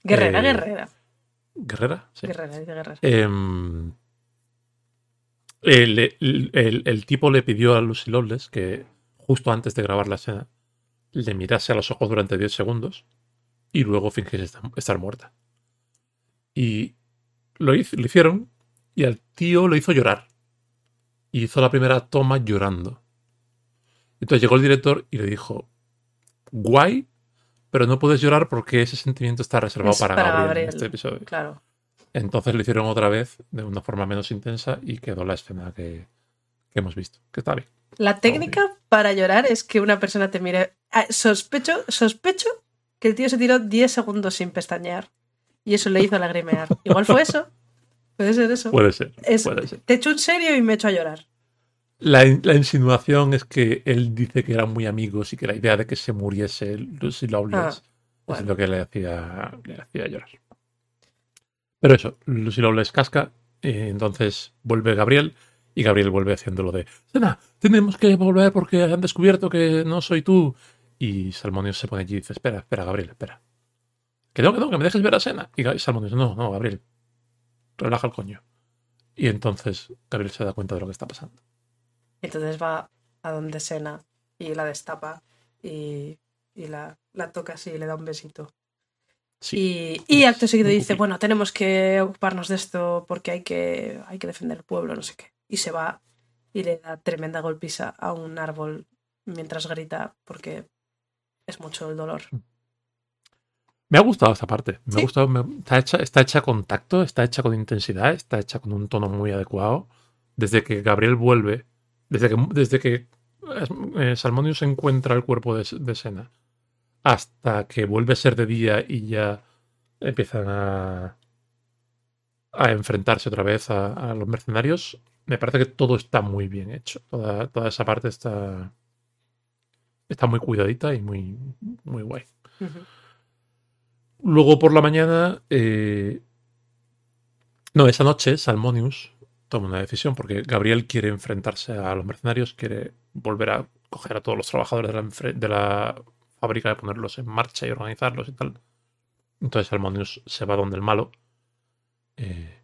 Guerrera, Eh, guerrera. Guerrera, sí. Guerrera, dice guerrera. Em, el, el- el- el tipo le pidió a Lucy Loveless que justo antes de grabar la escena le mirase a los ojos durante 10 segundos y luego fingiese estar, estar muerta. Y lo, hizo- lo hicieron y al tío lo hizo llorar. Y hizo la primera toma llorando. Entonces llegó el director y le dijo, guay, pero no puedes llorar porque ese sentimiento está reservado Es para, para Gabriel, Gabriel. en este episodio. Claro. Entonces lo hicieron otra vez de una forma menos intensa y quedó la escena que, que hemos visto. Que está bien. La técnica para llorar es que una persona te mire. Ah, Sospecho, sospecho que el tío se tiró 10 segundos sin pestañear. Y eso le hizo lagrimear. Igual fue eso. Puede ser eso. Puede ser. Es- puede ser. Te echo un serio y me echo a llorar. La, in- la insinuación es que él dice que eran muy amigos y que la idea de que se muriese Lucy Loveless Ah, bueno. es lo que le hacía, le hacía llorar. Pero eso, Lucy Loveless casca, eh, entonces vuelve Gabriel y Gabriel vuelve haciéndolo de Sena, tenemos que volver porque han descubierto que no soy tú. Y Salmonius se pone allí y dice, espera, espera, Gabriel, espera. Que no, que no, que me dejes ver a Sena. Y Salmonius, no, no, Gabriel, relaja el coño. Y entonces Gabriel se da cuenta de lo que está pasando. Entonces va a donde Sena y la destapa y, y la, la toca así y le da un besito. Y, y, acto seguido dice, bueno, tenemos que ocuparnos de esto porque hay que, hay que defender el pueblo, no sé qué. Y se va y le da tremenda golpiza a un árbol mientras grita porque es mucho el dolor. Me ha gustado esta parte. Me Sí. ha gustado. me- está, hecha, está hecha con tacto, está hecha con intensidad, está hecha con un tono muy adecuado. Desde que Gabriel vuelve, desde que, desde que eh, Salmonius encuentra el cuerpo de, de Sena, hasta que vuelve a ser de día y ya empiezan a, a enfrentarse otra vez a, a los mercenarios, me parece que todo está muy bien hecho. Toda, toda esa parte está, está muy cuidadita y muy, muy guay. Luego por la mañana. eh, No, esa noche Salmonius toma una decisión porque Gabriel quiere enfrentarse a los mercenarios, quiere volver a coger a todos los trabajadores de la, enfre- de la fábrica y ponerlos en marcha y organizarlos y tal. Entonces Salmonius se va donde el malo, eh,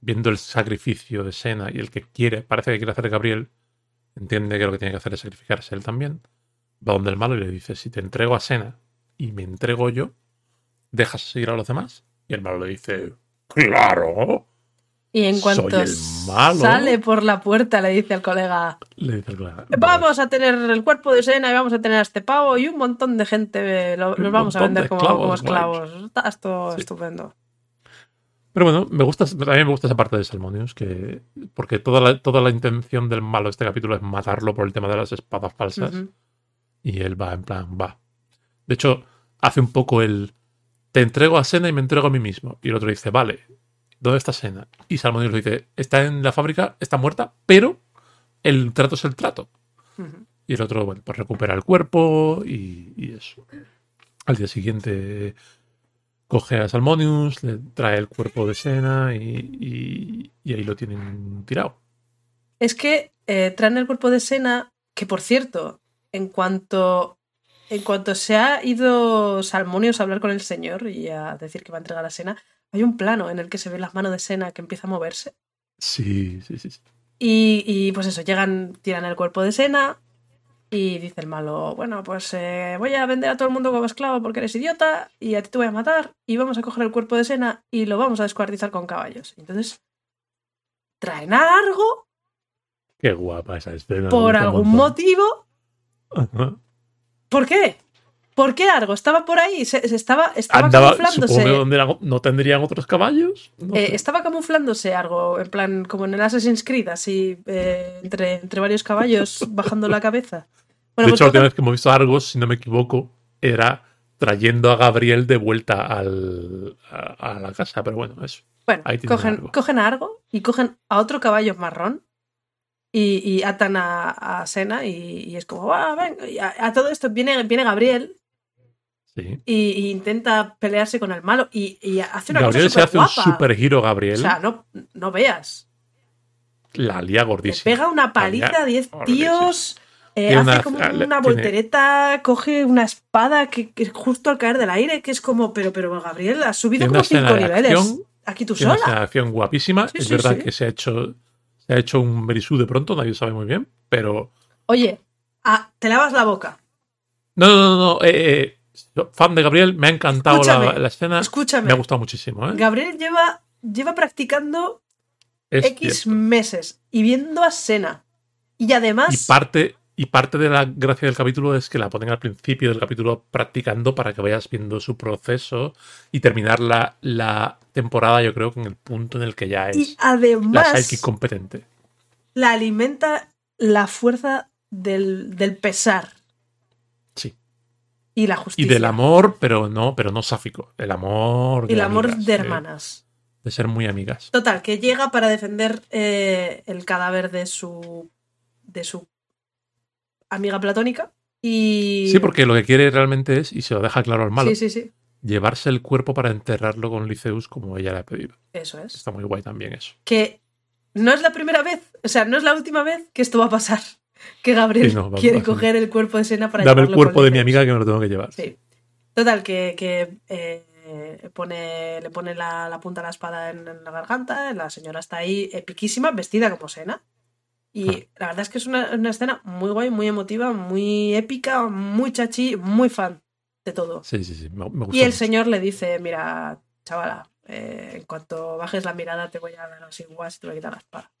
viendo el sacrificio de Sena y el que quiere, parece que quiere hacer Gabriel, entiende que lo que tiene que hacer es sacrificarse él también. Va donde el malo y le dice: Si te entrego a Sena y me entrego yo, ¿dejas seguir a los demás? Y el malo le dice: ¡Claro! Y en cuanto sale por la puerta le dice al colega, Le dice el colega, vamos a tener el cuerpo de Sena y vamos a tener a este pavo y un montón de gente, eh, lo- los vamos a vender de como, esclavos, como esclavos. Está esto Sí. estupendo. Pero bueno, me gusta, también me gusta esa parte de Salmonius, que, porque toda la, toda la intención del malo de este capítulo es matarlo por el tema de las espadas falsas. Y él va en plan, va. De hecho, hace un poco el, te entrego a Sena y me entrego a mí mismo. Y el otro dice, vale, ¿dónde está Sena? Y Salmonius le dice, está en la fábrica, está muerta, pero el trato es el trato. Y el otro, bueno, pues recupera el cuerpo y, y eso. Al día siguiente coge a Salmonius, le trae el cuerpo de Sena y, y- y ahí lo tienen tirado. Es que eh, traen el cuerpo de Sena, que por cierto, en cuanto, en cuanto se ha ido Salmonius a hablar con el señor y a decir que va a entregar a Sena, hay un plano en el que se ve las manos de Sena que empieza a moverse. Sí, sí, sí. sí. Y, y, pues eso, llegan, tiran el cuerpo de Sena y dice el malo, bueno, pues eh, voy a vender a todo el mundo como esclavo porque eres idiota y a ti te voy a matar y vamos a coger el cuerpo de Sena y lo vamos a descuartizar con caballos. Entonces, traen a Argo Qué guapa esa escena. por algún montón. motivo. Ajá. ¿Por qué? ¿Por qué Argo? Estaba por ahí, se, se estaba, estaba Andaba, camuflándose. donde no tendrían otros caballos. No Eh, estaba camuflándose algo, en plan, como en el Assassin's Creed, así, eh, entre, entre varios caballos, bajando la cabeza. Bueno, de pues hecho, la última cogen- vez que hemos visto a Argos, si no me equivoco, era trayendo a Gabriel de vuelta al, a, a la casa. Pero bueno, eso. Bueno, Ahí tienen a cogen, Argo. cogen a Argo y cogen a otro caballo marrón y, y atan a, a Sena y, y es como, "Ah, venga", y a, a todo esto viene, viene Gabriel Sí. y, y intenta pelearse con el malo y, y hace una Gabriel se cosa hace un super giro, Gabriel. O sea, no, no veas. la lía Le gordísima. pega una paliza a 10 Gordísima. tíos. eh, hace una- como una tiene- voltereta, coge una espada que, que justo al caer del aire, que es como, pero, pero Gabriel, has subido como una escena 5 de niveles. acción, Aquí tú Tiene una sola. de acción guapísima. Sí, es sí, verdad que se ha hecho se ha hecho un berisú de pronto, nadie sabe muy bien, pero Oye, ah, te lavas la boca. no, no, no, no, eh, eh, fan de Gabriel, me ha encantado la, la escena, Escúchame. me ha gustado muchísimo, ¿eh? Gabriel lleva, lleva practicando Es X cierto. meses y viendo a Sena. Y además, Y parte y parte de la gracia del capítulo es que la ponen al principio del capítulo practicando para que vayas viendo su proceso y terminar la, la temporada, yo creo, que en el punto en el que ya y es la además sidekick competente. la alimenta la fuerza del, del pesar. Y la Y justicia. del amor, pero no, pero no sáfico. El amor. Y el amor amigas, de de- hermanas. De, ser muy amigas. Total, que llega para defender eh, el cadáver de su. de su amiga platónica. Y. Sí, porque lo que quiere realmente es, y se lo deja claro al malo, Sí, sí, sí. llevarse el cuerpo para enterrarlo con Liceus como ella le ha pedido. Eso es. Está muy guay también eso. Que no es la primera vez, o sea, no es la última vez que esto va a pasar. Que Gabriel Sí, no, va- quiere coger el cuerpo de Sena para Dame el cuerpo de mi amiga que me lo tengo que llevar. Sí. Total, que, que, eh, pone, le pone la, la punta de la espada en, en la garganta. La señora está ahí epiquísima, vestida como Sena. Y Ah. la verdad es que es una, una escena muy guay, muy emotiva, muy épica, muy chachi, muy fan. de todo. Sí, sí, sí. Me, me gustó Y el mucho. señor le dice, mira, chavala, eh, en cuanto bajes la mirada te voy a dar así guas y te voy a quitar la espada.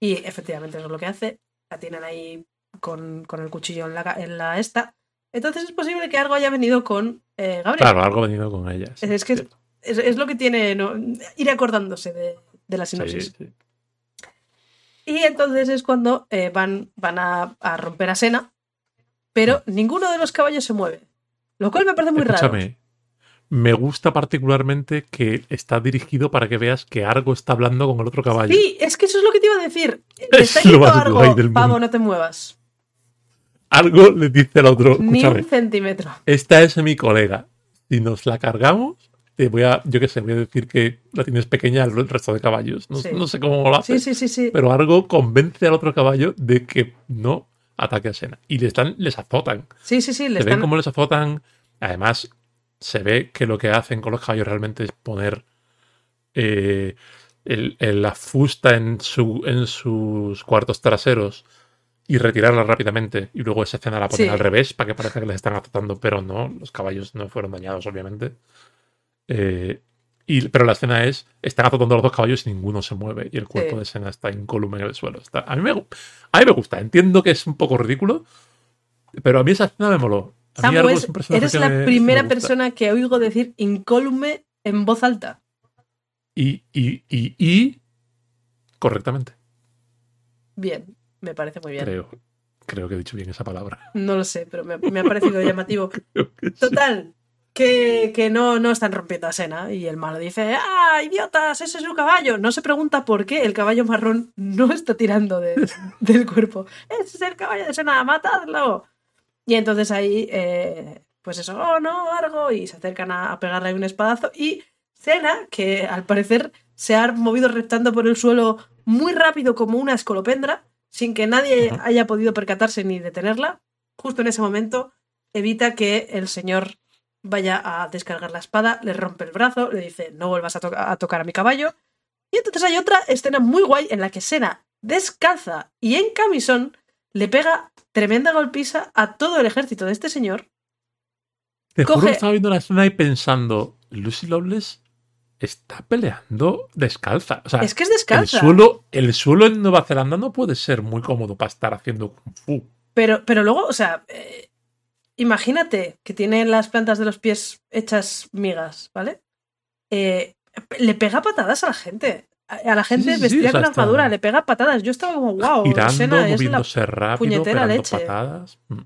Y efectivamente eso es lo que hace. La tienen ahí con, con el cuchillo en la, en la esta. Entonces es posible que algo haya venido con eh, Gabriel. Claro, algo venido con ella. sí, Es que es- cierto. Es, es lo que tiene ¿no? ir acordándose de, de la Sí, sinopsis. sí. Y entonces es cuando eh, van, van a, a romper a Sena, pero ninguno de los caballos se mueve. Lo cual me parece muy raro. Me gusta particularmente que está dirigido para que veas que Argo está hablando con el otro caballo. Sí, es que eso es lo que te iba a decir. Le Es está diciendo pavo, no te muevas. Argo le dice al otro, Ni un centímetro. esta es mi colega. Si nos la cargamos, te voy a, yo qué sé, voy a decir que la tienes pequeña al resto de caballos. No, Sí. no sé cómo lo hace. Sí, sí, sí, sí. Pero Argo convence al otro caballo de que no ataque a Sena. Y les, dan, les azotan. Sí, sí, sí. Le se ven cómo les azotan. Además, se ve que lo que hacen con los caballos realmente es poner eh, el- el- la fusta en, su, en sus cuartos traseros y retirarla rápidamente. Y luego esa escena la ponen Sí. al revés para que parezca que les están azotando, pero no, los caballos no fueron dañados, obviamente. Eh, y, pero la escena es, están azotando los dos caballos y ninguno se mueve. Y el cuerpo Sí. de Sena está incólume en el suelo. Está- a, mí me, a mí me gusta. Entiendo que es un poco ridículo, pero a mí esa escena me moló. Samu, es- un eres la me- primera persona que oigo decir incólume en voz alta. Y, y, y, y correctamente, Bien, me parece muy bien. creo. Creo que he dicho bien esa palabra. No lo sé, pero me, me ha parecido llamativo. Sí. Total, que, que no, no están rompiendo a Sena. Y el malo dice, ¡ah, idiotas! Ese es su caballo. No se pregunta por qué el caballo marrón no está tirando de- del cuerpo. Ese es el caballo de Sena, matadlo. Y entonces ahí, eh, pues eso, oh no, Argo. Y se acercan a, a pegarle un espadazo. Y Sena, que al parecer se ha movido reptando por el suelo muy rápido como una escolopendra, sin que nadie haya podido percatarse ni detenerla, justo en ese momento evita que el señor vaya a descargar la espada, le rompe el brazo, le dice no vuelvas a, to- a tocar a mi caballo. Y entonces hay otra escena muy guay en la que Sena, descalza y en camisón, le pega tremenda golpiza a todo el ejército de este señor. Te juro Coge- que estaba viendo la escena y pensando, Lucy Loveless está peleando descalza. O sea, Es que es el descalza. suelo, el suelo en Nueva Zelanda no puede ser muy cómodo para estar haciendo kung fu. Pero, pero luego, o sea, eh, imagínate que tiene las plantas de los pies hechas migas, ¿vale? Eh, le pega patadas a la gente. A, la gente sí, sí, vestida con está- armadura, le pega patadas. Yo estaba como, wow, Girando, Sena es la moviéndose rápido, puñetera leche. patadas. Mm.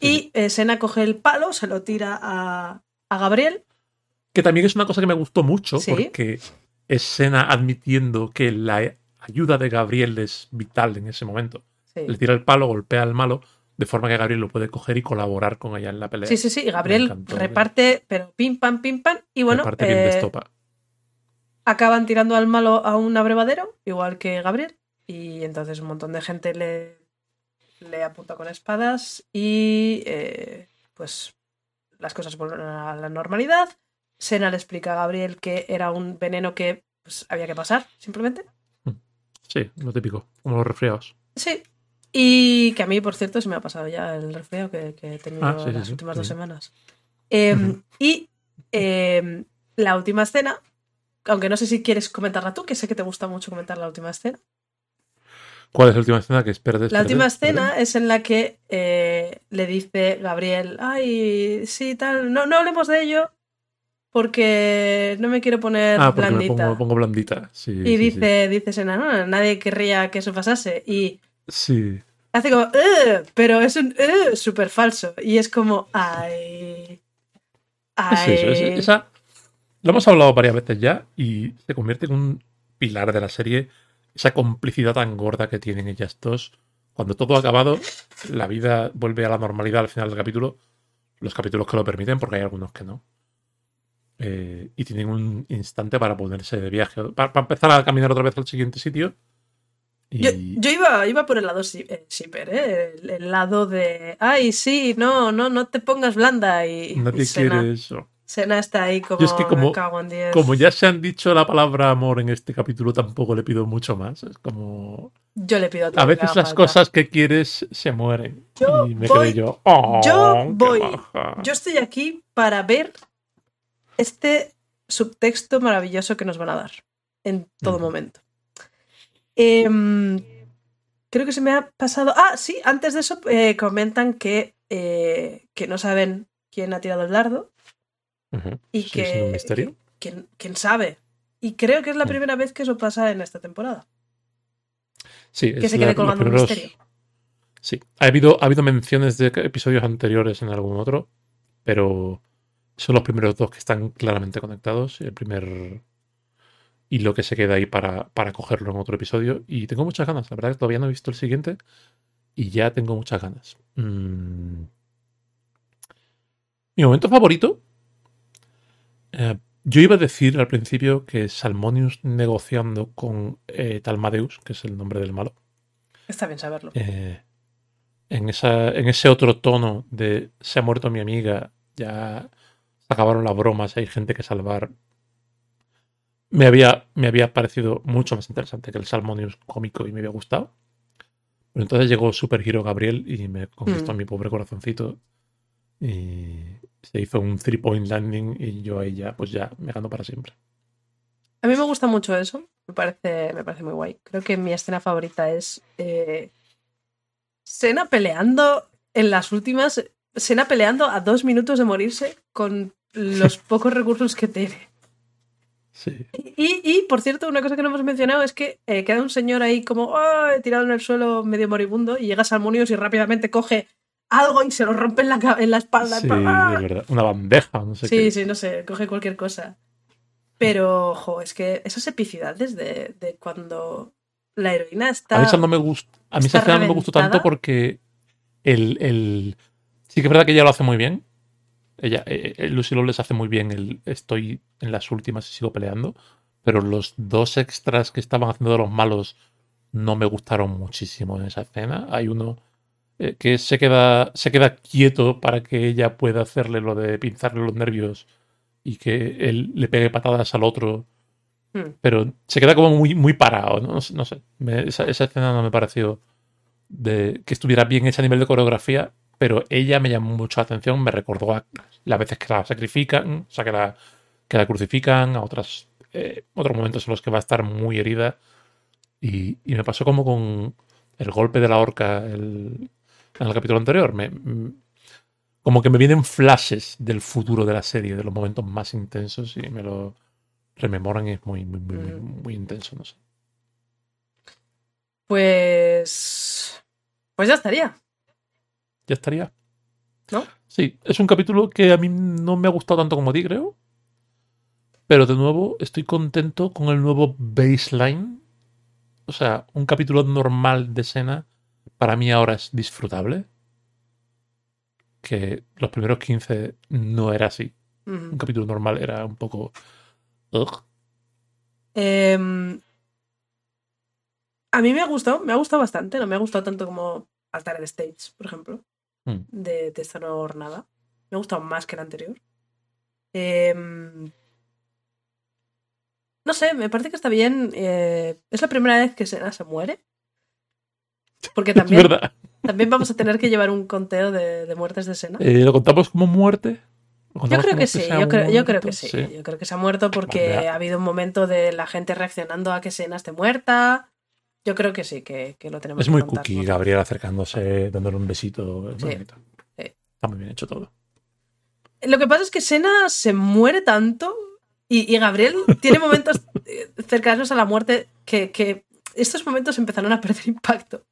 Y eh, Sena coge el palo, se lo tira a, a Gabriel. Que también es una cosa que me gustó mucho, porque es Sena admitiendo que la ayuda de Gabriel es vital en ese momento. Le tira el palo, golpea al malo, de forma que Gabriel lo puede coger y colaborar con ella en la pelea. Sí, sí, sí. Y Gabriel encantó, reparte, pero pim pam, pim pam. Y bueno, Aparte bien de eh, estopa. Acaban tirando al malo a un abrevadero, igual que Gabriel. Y entonces un montón de gente le, le apunta con espadas. Y eh, pues las cosas vuelven a la normalidad. Sena le explica a Gabriel que era un veneno que pues, había que pasar, simplemente. Sí, lo típico, como los resfriados. Sí. Y que a mí, por cierto, se me ha pasado ya el resfriado que, que he tenido Ah, sí, las sí, últimas sí. dos semanas. Eh, Ujú. Y eh, la última escena, aunque no sé si quieres comentarla tú, que sé que te gusta mucho comentar la última escena. ¿Cuál es la última escena que es perder? La última escena es en la que eh, le dice Gabriel, ay, sí, tal, no, no hablemos de ello porque no me quiero poner Ah, porque me blandita. pongo, pongo blandita. Sí, y sí, dice, dice Sena, no, nadie querría que eso pasase. Y Sí. Hace como, "Ugh", pero es un "Ugh", súper falso. Y es como, ay. Es Ay. eso, es- esa, lo hemos hablado varias veces ya y se convierte en un pilar de la serie. Esa complicidad tan gorda que tienen ellas dos. Cuando todo ha acabado, la vida vuelve a la normalidad al final del capítulo. Los capítulos que lo permiten, porque hay algunos que no. Eh, y tienen un instante para ponerse de viaje. Para, para empezar a caminar otra vez al siguiente sitio. Y Yo, yo iba, iba por el lado eh, shipper, ¿eh? El, el lado de, ay, sí, no, no, no te pongas blanda. Y, y nadie Sena- quiere eso. Sena está ahí como, Yo es que como- cago en diez. Como ya se han dicho la palabra amor en este capítulo, tampoco le pido mucho más. Es como. Yo le pido A que veces las falta. quosas que quieres se mueren. Yo y me voy- quedé yo. "Oh, yo qué voy- maja". Yo estoy aquí para ver este subtexto maravilloso que nos van a dar en todo momento. Em, creo que se me ha pasado. Ah, sí, antes de eso eh, comentan que, eh, que no saben quién ha tirado el dardo Y Sí, que. es un misterio. ¿quién, quién sabe? Y creo que es la Mm. primera vez que eso pasa en esta temporada. Sí, Que es se quede colgando un misterio. Sí, ha habido, ha habido menciones de episodios anteriores en algún otro, pero son los primeros dos que están claramente conectados. El primer hilo que se queda ahí para, para cogerlo en otro episodio. Y tengo muchas ganas. La verdad que todavía no he visto el siguiente y ya tengo muchas ganas. Mm. Mi momento favorito. Eh, yo iba a decir al principio que Salmonius negociando con eh, Talmadeus, que es el nombre del malo. Está bien saberlo. eh, en, esa, en ese otro tono de se ha muerto mi amiga, ya se acabaron las bromas, hay gente que salvar. Me había, me había parecido mucho más interesante que el Salmonius cómico y me había gustado. Pero entonces llegó Super Hero Gabriel y me conquistó Mm. mi pobre corazoncito. Y se hizo un three point landing y yo ahí ya, pues ya me ganó para siempre. A mí me gusta mucho eso. Me parece, me parece muy guay. Creo que mi escena favorita es eh, Sena peleando en las últimas. Sena peleando a dos minutos de morirse con los pocos recursos que tiene. Sí. Y, y, por cierto, una cosa que no hemos mencionado es que eh, queda un señor ahí como "Ay", tirado en el suelo medio moribundo y llega Salmonius y rápidamente coge algo y se lo rompe en la, en la espalda. Sí, ¡Ah! de verdad. Una bandeja, no sé Sí, qué. sí, no sé, coge cualquier cosa. Pero, ojo, es que esas epicidades de, de cuando la heroína está. A mí esa no me gusta. A mí esa no me gustó tanto porque el, el- sí que es verdad que ella lo hace muy bien. Ella, eh, eh, Lucy Lawless hace muy bien el estoy en las últimas y sigo peleando. Pero los dos extras que estaban haciendo de los malos no me gustaron muchísimo en esa escena. Hay uno eh, que se queda, se queda quieto para que ella pueda hacerle lo de pinzarle los nervios y que él le pegue patadas al otro Hmm. pero se queda como muy, muy parado, ¿no? No sé. Me- esa, esa escena no me pareció de que estuviera bien hecha a nivel de coreografía, pero ella me llamó mucho la atención, me recordó a las veces que la sacrifican, o sea, que la, que la crucifican, a otras, eh, otros momentos en los que va a estar muy herida. Y, y me pasó como con el golpe de la horca el- en el capítulo anterior. Me, mm, como que me vienen flashes del futuro de la serie, de los momentos más intensos, y me lo rememoran y es muy, muy, muy, muy, intenso, no sé. Pues. Pues ya estaría. Ya estaría. ¿No? Sí, es un capítulo que a mí no me ha gustado tanto como a ti, creo. Pero de nuevo, estoy contento con el nuevo baseline. O sea, un capítulo normal de escena para mí ahora es disfrutable. Que los primeros 15 no era así. Un capítulo normal era un poco. ugh. Em, a mí me ha gustado, me ha gustado bastante, no me ha gustado tanto como Altar Stage, por ejemplo, Mm. de, de esta nueva jornada. Me ha gustado más que el anterior. Em, no sé, me parece que está bien. eh, es la primera vez que Sena se muere. Porque también, también vamos a tener que llevar un conteo de, de muertes de Sena. Eh, ¿Lo contamos como muerte? ¿Lo Yo creo que sí, yo creo, yo creo que sí. Yo creo que se ha muerto porque ha habido un momento de la gente reaccionando a que Sena esté muerta. Yo creo que sí, que, que lo tenemos Es que muy contar, cookie, ¿no? Gabriel acercándose, dándole un besito. es Sí. bonito. Sí. Está muy bien hecho todo. Lo que pasa es que Sena se muere tanto y, y Gabriel tiene momentos eh, cercanos a la muerte que, que estos momentos empezaron a perder impacto.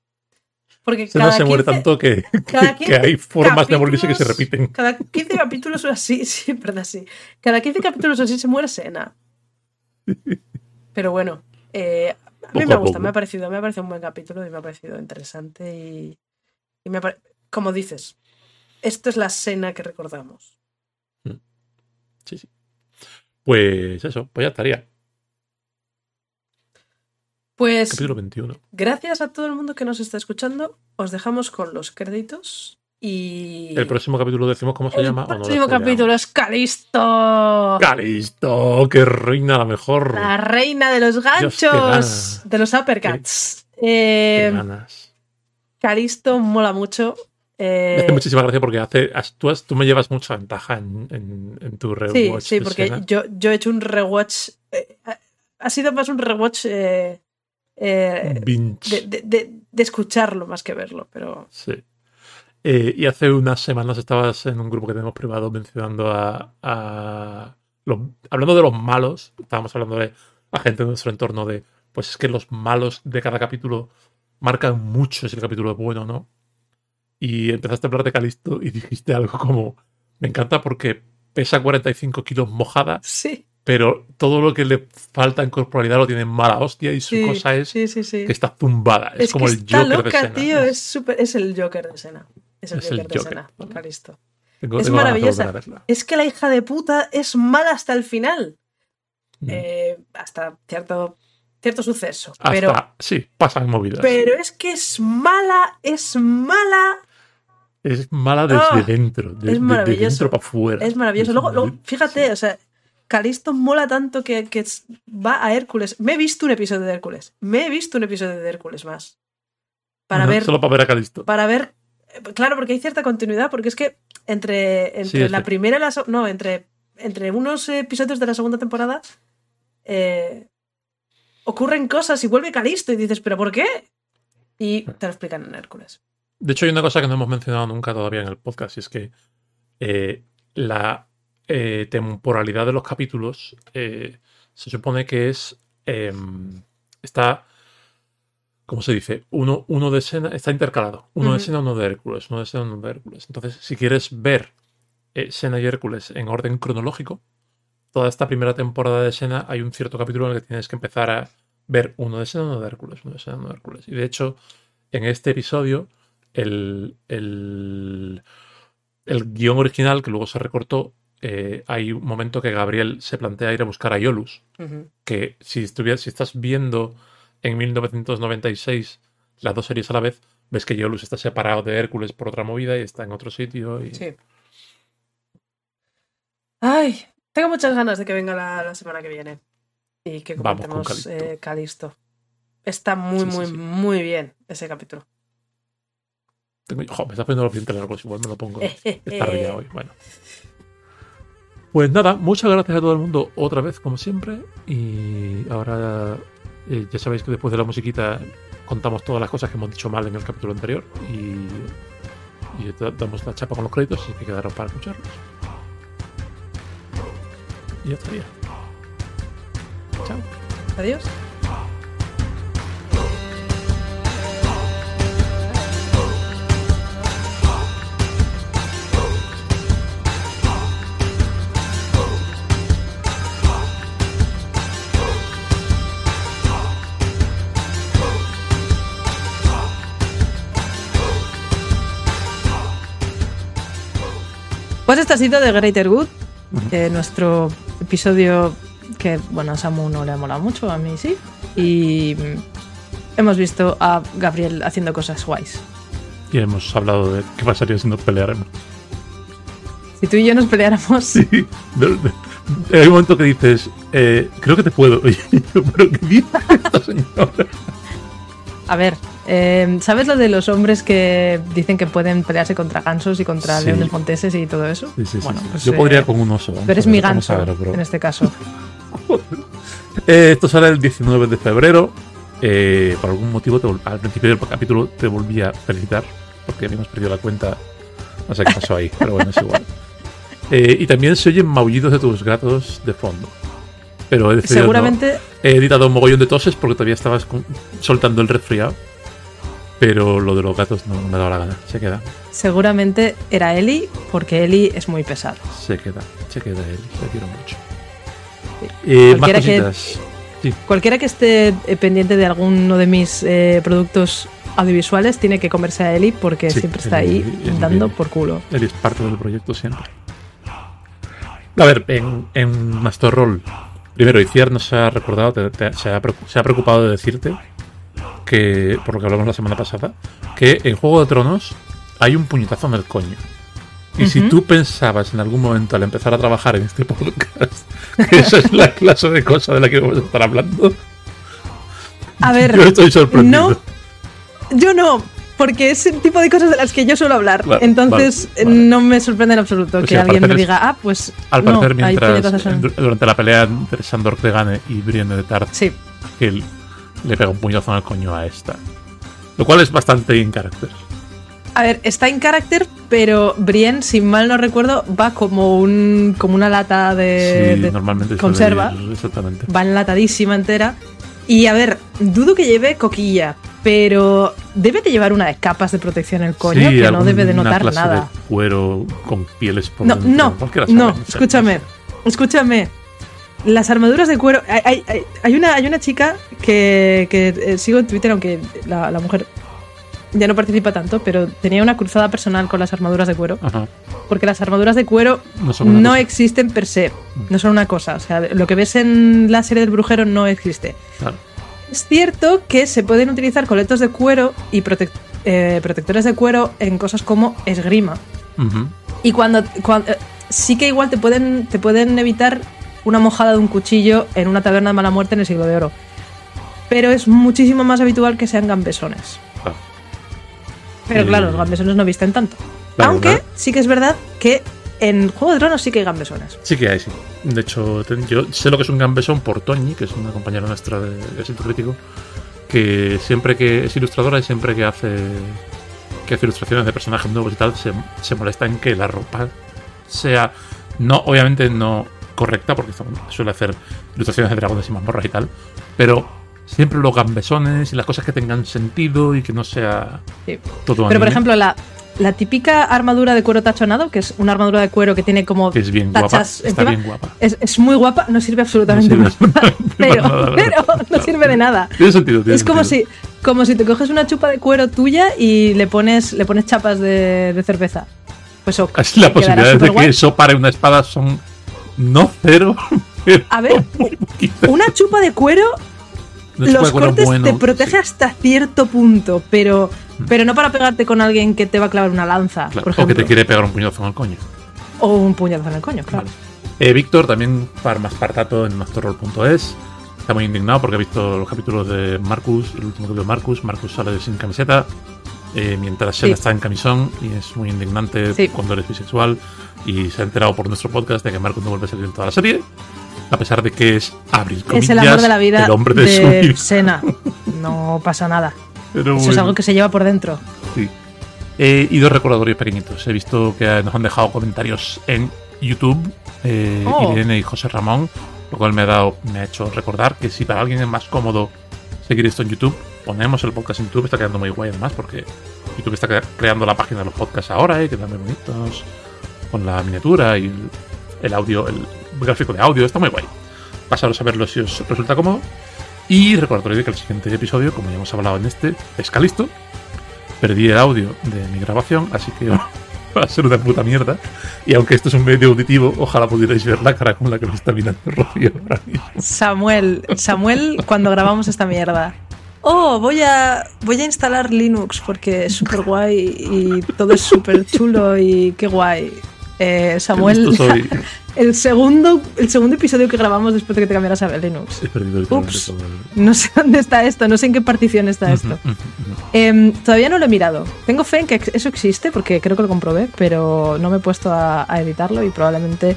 Porque Se, no cada se muere 15 tanto que, cada que 15 hay formas de morirse que se repiten. Cada 15 capítulos o así, sí, verdad, sí. Cada 15 capítulos o así se muere Sena. Pero bueno, eh, a mí Poco me gusta, poco. me ha parecido, me ha parecido un buen capítulo y me ha parecido interesante y, y me pare- como dices, esto es la Sena que recordamos. Sí, sí. Pues eso, pues ya estaría. Pues Capítulo 21. gracias a todo el mundo que nos está escuchando. Os dejamos con los créditos Y. El próximo capítulo decimos cómo se El llama. lo próximo capítulo es Calisto. ¡Calisto! ¡Qué reina la mejor! La reina de los ganchos. de los uppercuts. ¡Qué Eh, ganas! Calisto mola mucho. Eh, Me hace muchísima gracia porque hace, tú, tú me llevas mucha ventaja en, en- en tu Sí, rewatch. sí, de porque yo, yo he hecho un rewatch. eh, ha- ha sido más un rewatch eh, eh, Binge. de, de- de- de escucharlo más que verlo, pero Sí. Eh, y hace unas semanas estabas en un grupo que tenemos privado mencionando a. a los- hablando de los malos, estábamos hablando de a gente de nuestro entorno de. Pues es que los malos de cada capítulo marcan mucho si el capítulo es bueno o no. Y empezaste a hablar de Calisto y dijiste algo como: Me encanta porque pesa 45 kilos mojada, sí. Pero todo lo que le falta en corporalidad lo tiene en mala hostia y su sí, cosa es sí, sí, sí. que está zumbada. Es, Es como que el está Joker loca, de Senna. tío. Es, súper- es el Joker de Sena. Es el Es el Joker de. Sena. Tengo- es tengo maravillosa. Es que la hija de puta es mala hasta el final. Mm. Eh, hasta cierto, cierto suceso. Hasta, Pero, sí, pasan movidas. pero es que es mala, es mala. es mala desde Ah, dentro, de, es de maravilloso. dentro para afuera. Es maravilloso. Luego, luego, fíjate, o sea, Calisto mola tanto que, que va a Hércules. Me he visto un episodio de Hércules. Me he visto un episodio de Hércules más. Para Ajá, ver. Solo para ver a Calisto. Para ver. eh, Claro, porque hay cierta continuidad, porque es que entre, entre Sí, la primera y la No, entre, entre unos episodios de la segunda temporada. eh, ocurren cosas y vuelve Calisto y dices, ¿pero por qué? Y te lo explican en Hércules. De hecho, hay una cosa que no hemos mencionado nunca todavía en el podcast, y es que eh, la eh, temporalidad de los capítulos eh, se supone que es. em, está. ¿Cómo se dice? Uno, uno de Sena está intercalado. Uno de. Sena, uno de Hércules. Uno de Sena, uno de Hércules. Entonces, si quieres ver eh, Sena y Hércules en orden cronológico, toda esta primera temporada de Sena hay un cierto capítulo en el que tienes que empezar a ver uno de Sena, uno de Hércules, uno de Sena, uno de Hércules. Y de hecho, en este episodio, el, el, el guion original, que luego se recortó, eh, hay un momento que Gabriel se plantea ir a buscar a Iolus, que si, estuvieras, si estás viendo en 1996 las dos series a la vez, ves que Iolus está separado de Hércules por otra movida y está en otro sitio. Y... Sí. Ay, tengo muchas ganas de que venga la, la semana que viene. Y que comentemos Calisto. eh, Calisto. Está muy, Sí, muy, sí. muy bien ese capítulo. Tengo- me está poniendo los dientes largos, igual me lo pongo. Es tarde ya hoy. Bueno. Pues nada, muchas gracias a todo el mundo otra vez, como siempre. Y ahora eh, ya sabéis que después de la musiquita contamos todas las cosas que hemos dicho mal en el capítulo anterior. Y, y da- damos la chapa con los créditos, así que quedaron para escucharlos. Y ya estaría. Chao. Adiós. Pues este ha sido The Greater Good, nuestro episodio que, bueno, a Samu no le ha molado mucho, a mí sí. Y mm, hemos visto a Gabriel haciendo cosas guays. Y hemos hablado de qué pasaría si nos peleáramos. Si tú y yo nos peleáramos, Sí. hay un momento que dices, eh, creo que te puedo. Yo, ¿Pero qué dice esta señora? A ver, eh, ¿sabes lo de los hombres que dicen que pueden pelearse contra gansos y contra Sí. leones monteses y todo eso? Sí, sí, sí, Bueno, sí. pues, Yo eh, podría con un oso. a ver, mi ganso ver, en este caso. Eh, esto sale el 19 de febrero. Eh, por algún motivo, te al principio del capítulo te volví a felicitar porque habíamos perdido la cuenta. No sé qué pasó ahí, pero bueno, es igual. Eh, y también se oyen maullidos de tus gatos de fondo. Pero he no- Seguramente, He editado un mogollón de toses porque todavía estabas soltando el resfriado. Pero lo de los gatos no, no me daba la gana. Se queda, seguramente era Eli, porque Eli es muy pesado. se queda, se queda él. Le quiero mucho. Eh, más Cualquiera que- cositas. Sí, Cualquiera que esté eh, pendiente de alguno de mis eh, productos audiovisuales tiene que comerse a Eli porque Sí, siempre está Eli- ahí Eli dando por culo. Él es parte del proyecto siempre. A ver, en, en Master Roll, primero, Iciar nos ha recordado, te- te- se, ha, preocu- se ha preocupado de decirte que, por lo que hablamos la semana pasada, que en Juego de Tronos hay un puñetazo en el coño. Y si tú pensabas en algún momento al empezar a trabajar en este podcast que esa es la clase de cosa de la que vamos a estar hablando, A ver, yo estoy sorprendido. no, yo no, porque es el tipo de cosas de las que yo suelo hablar. Claro, Entonces vale, vale. no me sorprende en absoluto Pues que al alguien me diga, ah, pues Al no, parecer, mientras en- en- durante la pelea entre Sandor Clegane y Brienne de Tart, Sí, él le pega un puñazo en el coño a esta. Lo cual es bastante in character. a ver, está en carácter, pero Brienne, si mal no recuerdo, va como un como una lata de, sí, de normalmente conserva. ir- exactamente. va enlatadísima entera. Y a ver, dudo que lleve coquilla, pero debe de llevar una de capas de protección el coño, Sí, que no debe de notar clase nada. De cuero con pieles por No, no, no, escúchame, escúchame. Las armaduras de cuero. Hay, hay- hay- una, hay una chica que, que, eh, sigo en Twitter, aunque la, la mujer ya no participa tanto, pero tenía una cruzada personal con las armaduras de cuero. Ajá. Porque las armaduras de cuero No no existen per se, no son una cosa. O sea, lo que ves en la serie del brujero no existe. Claro. Es cierto que se pueden utilizar coletos de cuero y eh, protectores de cuero en cosas como esgrima. Y cuando, cuan- eh, sí que igual te pueden, te pueden evitar una mojada de un cuchillo en una taberna de mala muerte en el siglo de oro. Pero es muchísimo más habitual que sean gambesones. Claro. Pero claro, los gambesones no visten tanto. Claro, Aunque sí que es verdad que en Juego de Tronos sí que hay gambesones. Sí que hay, sí. De hecho, yo sé lo que es un gambesón por Toñi, que es una compañera nuestra de, de Asiento Crítico, que siempre que es ilustradora y siempre que hace que hace ilustraciones de personajes nuevos y tal, se, se molesta en que la ropa sea, no, obviamente no correcta, porque suele hacer ilustraciones de dragones y mazmorras y tal, pero siempre los gambesones y las cosas que tengan sentido y que no sea Sí. todo Pero por anime, ejemplo, la, la típica armadura de cuero tachonado, que es una armadura de cuero que tiene como que es bien guapa, tachas está encima, bien guapa. Es, es muy guapa, no sirve absolutamente No sirve nada, pero, nada, pero no sirve de nada. Tiene sentido, tiene Es como sentido. si, como si te coges una chupa de cuero tuya y le pones, le pones chapas de, de cerveza. Pues ok, Casi la posibilidad de que eso pare una espada son no cero, pero A ver, una chupa de cuero, No los cortes bueno, te protege sí, Mm. hasta cierto punto, pero, pero no para pegarte con alguien que te va a clavar una lanza, claro, por o que ejemplo. te quiere pegar un puñazo en el coño. O un puñetazo en el coño, claro. Vale. Eh, Víctor, también para más partato en masterroll.es, está muy indignado porque ha visto los capítulos de Marcus, el último capítulo de Marcus. Marcus sale sin camiseta, eh, mientras Shen Sí. está en camisón y es muy indignante Sí. cuando eres bisexual. Y se ha enterado por nuestro podcast de que Marcus no vuelve a salir en toda la serie, a pesar de que es abrir es el amor de la vida el hombre de, su de vida. Sena. No pasa nada. Pero Eso es algo que se lleva por dentro. Sí. Eh, y dos recordatorios pequeñitos. He visto que nos han dejado comentarios en YouTube, eh, Oh. Irene y José Ramón, lo cual me ha, dado, me ha hecho recordar que si para alguien es más cómodo seguir esto en YouTube, ponemos el podcast en YouTube, está quedando muy guay además, porque YouTube está cre- creando la página de los podcasts ahora, eh, quedan muy bonitos, con la miniatura y el, el audio, el gráfico de audio, está muy guay. Pasaros a verlo si os resulta cómodo. Y recordatorio que el siguiente episodio, como ya hemos hablado en este, es Calisto. Perdí el audio de mi grabación, así que va a ser una puta mierda. Y aunque esto es un medio auditivo, ojalá pudierais ver la cara con la que nos está mirando Rocío. Samuel, Samuel, cuando grabamos esta mierda. Oh, voy a, voy a instalar Linux porque es súper guay y todo es súper chulo y qué guay. Eh, Samuel, el segundo, el segundo episodio que grabamos después de que te cambiaras a Linux. He perdido literalmente Ups. el- No sé dónde está esto, no sé en qué partición está esto. Em, todavía no lo he mirado. Tengo fe en que eso existe porque creo que lo comprobé, pero no me he puesto a, a editarlo y probablemente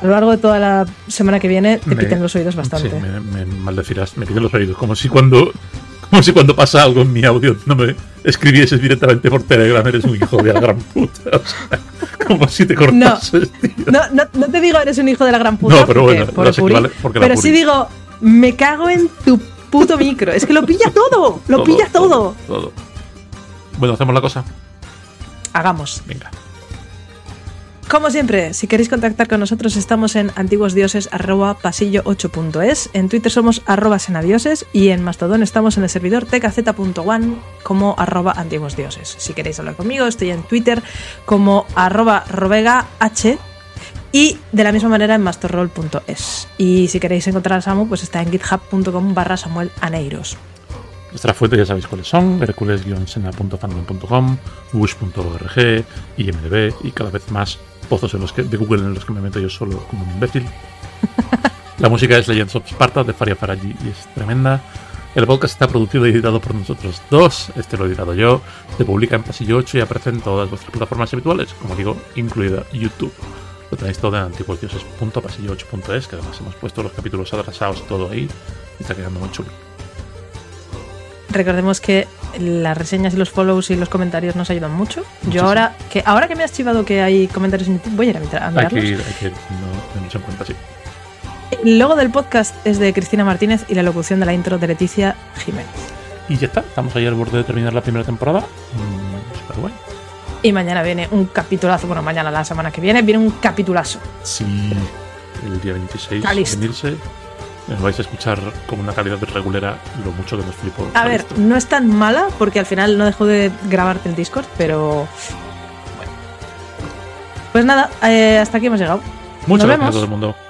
a lo largo de toda la semana que viene te Me- piten los oídos bastante. Sí, me, me maldecirás, me piden los oídos. Como si cuando como si cuando pasa algo en mi audio no me escribieses directamente por Telegram, eres un hijo de la gran puta. O sea, como si te cortases, tío. No, no, no te digo eres un hijo de la gran puta, No, pero porque, bueno, por puri, vale, pero sí digo, me cago en tu puto micro. Es que lo pilla todo, lo pilla todo. todo. Bueno, hacemos la cosa. Hagamos. Venga. Como siempre, si queréis contactar con nosotros, estamos en antiguosdioses.pasillo8.es, en Twitter somos arroba senadioses y en Mastodon estamos en el servidor tkz.one como arroba antiguosdioses. Si queréis hablar conmigo, estoy en Twitter como arroba robegah y de la misma manera en masterroll.es. Y si queréis encontrar a Samu, pues está en github.com barra Samuel Aneiros. Nuestras fuentes ya sabéis cuáles son, hercules-sena.fandom.com, bush.org, IMDB y cada vez más pozos en los que, de Google en los que me meto yo solo como un imbécil. La música es Legends of Sparta de Faria Faraji y es tremenda. El podcast está producido y editado por nosotros dos, este lo he editado yo, se publica en Pasillo 8 y aparece en todas vuestras plataformas habituales, como digo, incluida YouTube. Lo tenéis todo en antiguosdioses.pasillo8.es, que además hemos puesto los capítulos atrasados todo ahí está quedando muy chulo recordemos que las reseñas y los follows y los comentarios nos ayudan mucho. Muchísimo. Yo ahora que ahora que me has chivado que hay comentarios en YouTube, voy a ir a, mirarlos. Hay que ir, hay que ir. No, no cuenta, sí. El logo del podcast es de Cristina Martínez y la locución de la intro de Leticia Jiménez. Y ya está, estamos ahí al borde de terminar la primera temporada. Mm, guay. Y mañana viene un capitulazo. Bueno, mañana, la semana que viene, viene un capitulazo. Sí, el día 26. Está listo vais a escuchar con una calidad regulera lo mucho que nos flipo. A ver, esto. no es tan mala porque al final no dejo de grabarte el Discord, pero. Bueno. Pues nada, eh, hasta aquí hemos llegado. Muchas nos gracias vemos. a todo el mundo.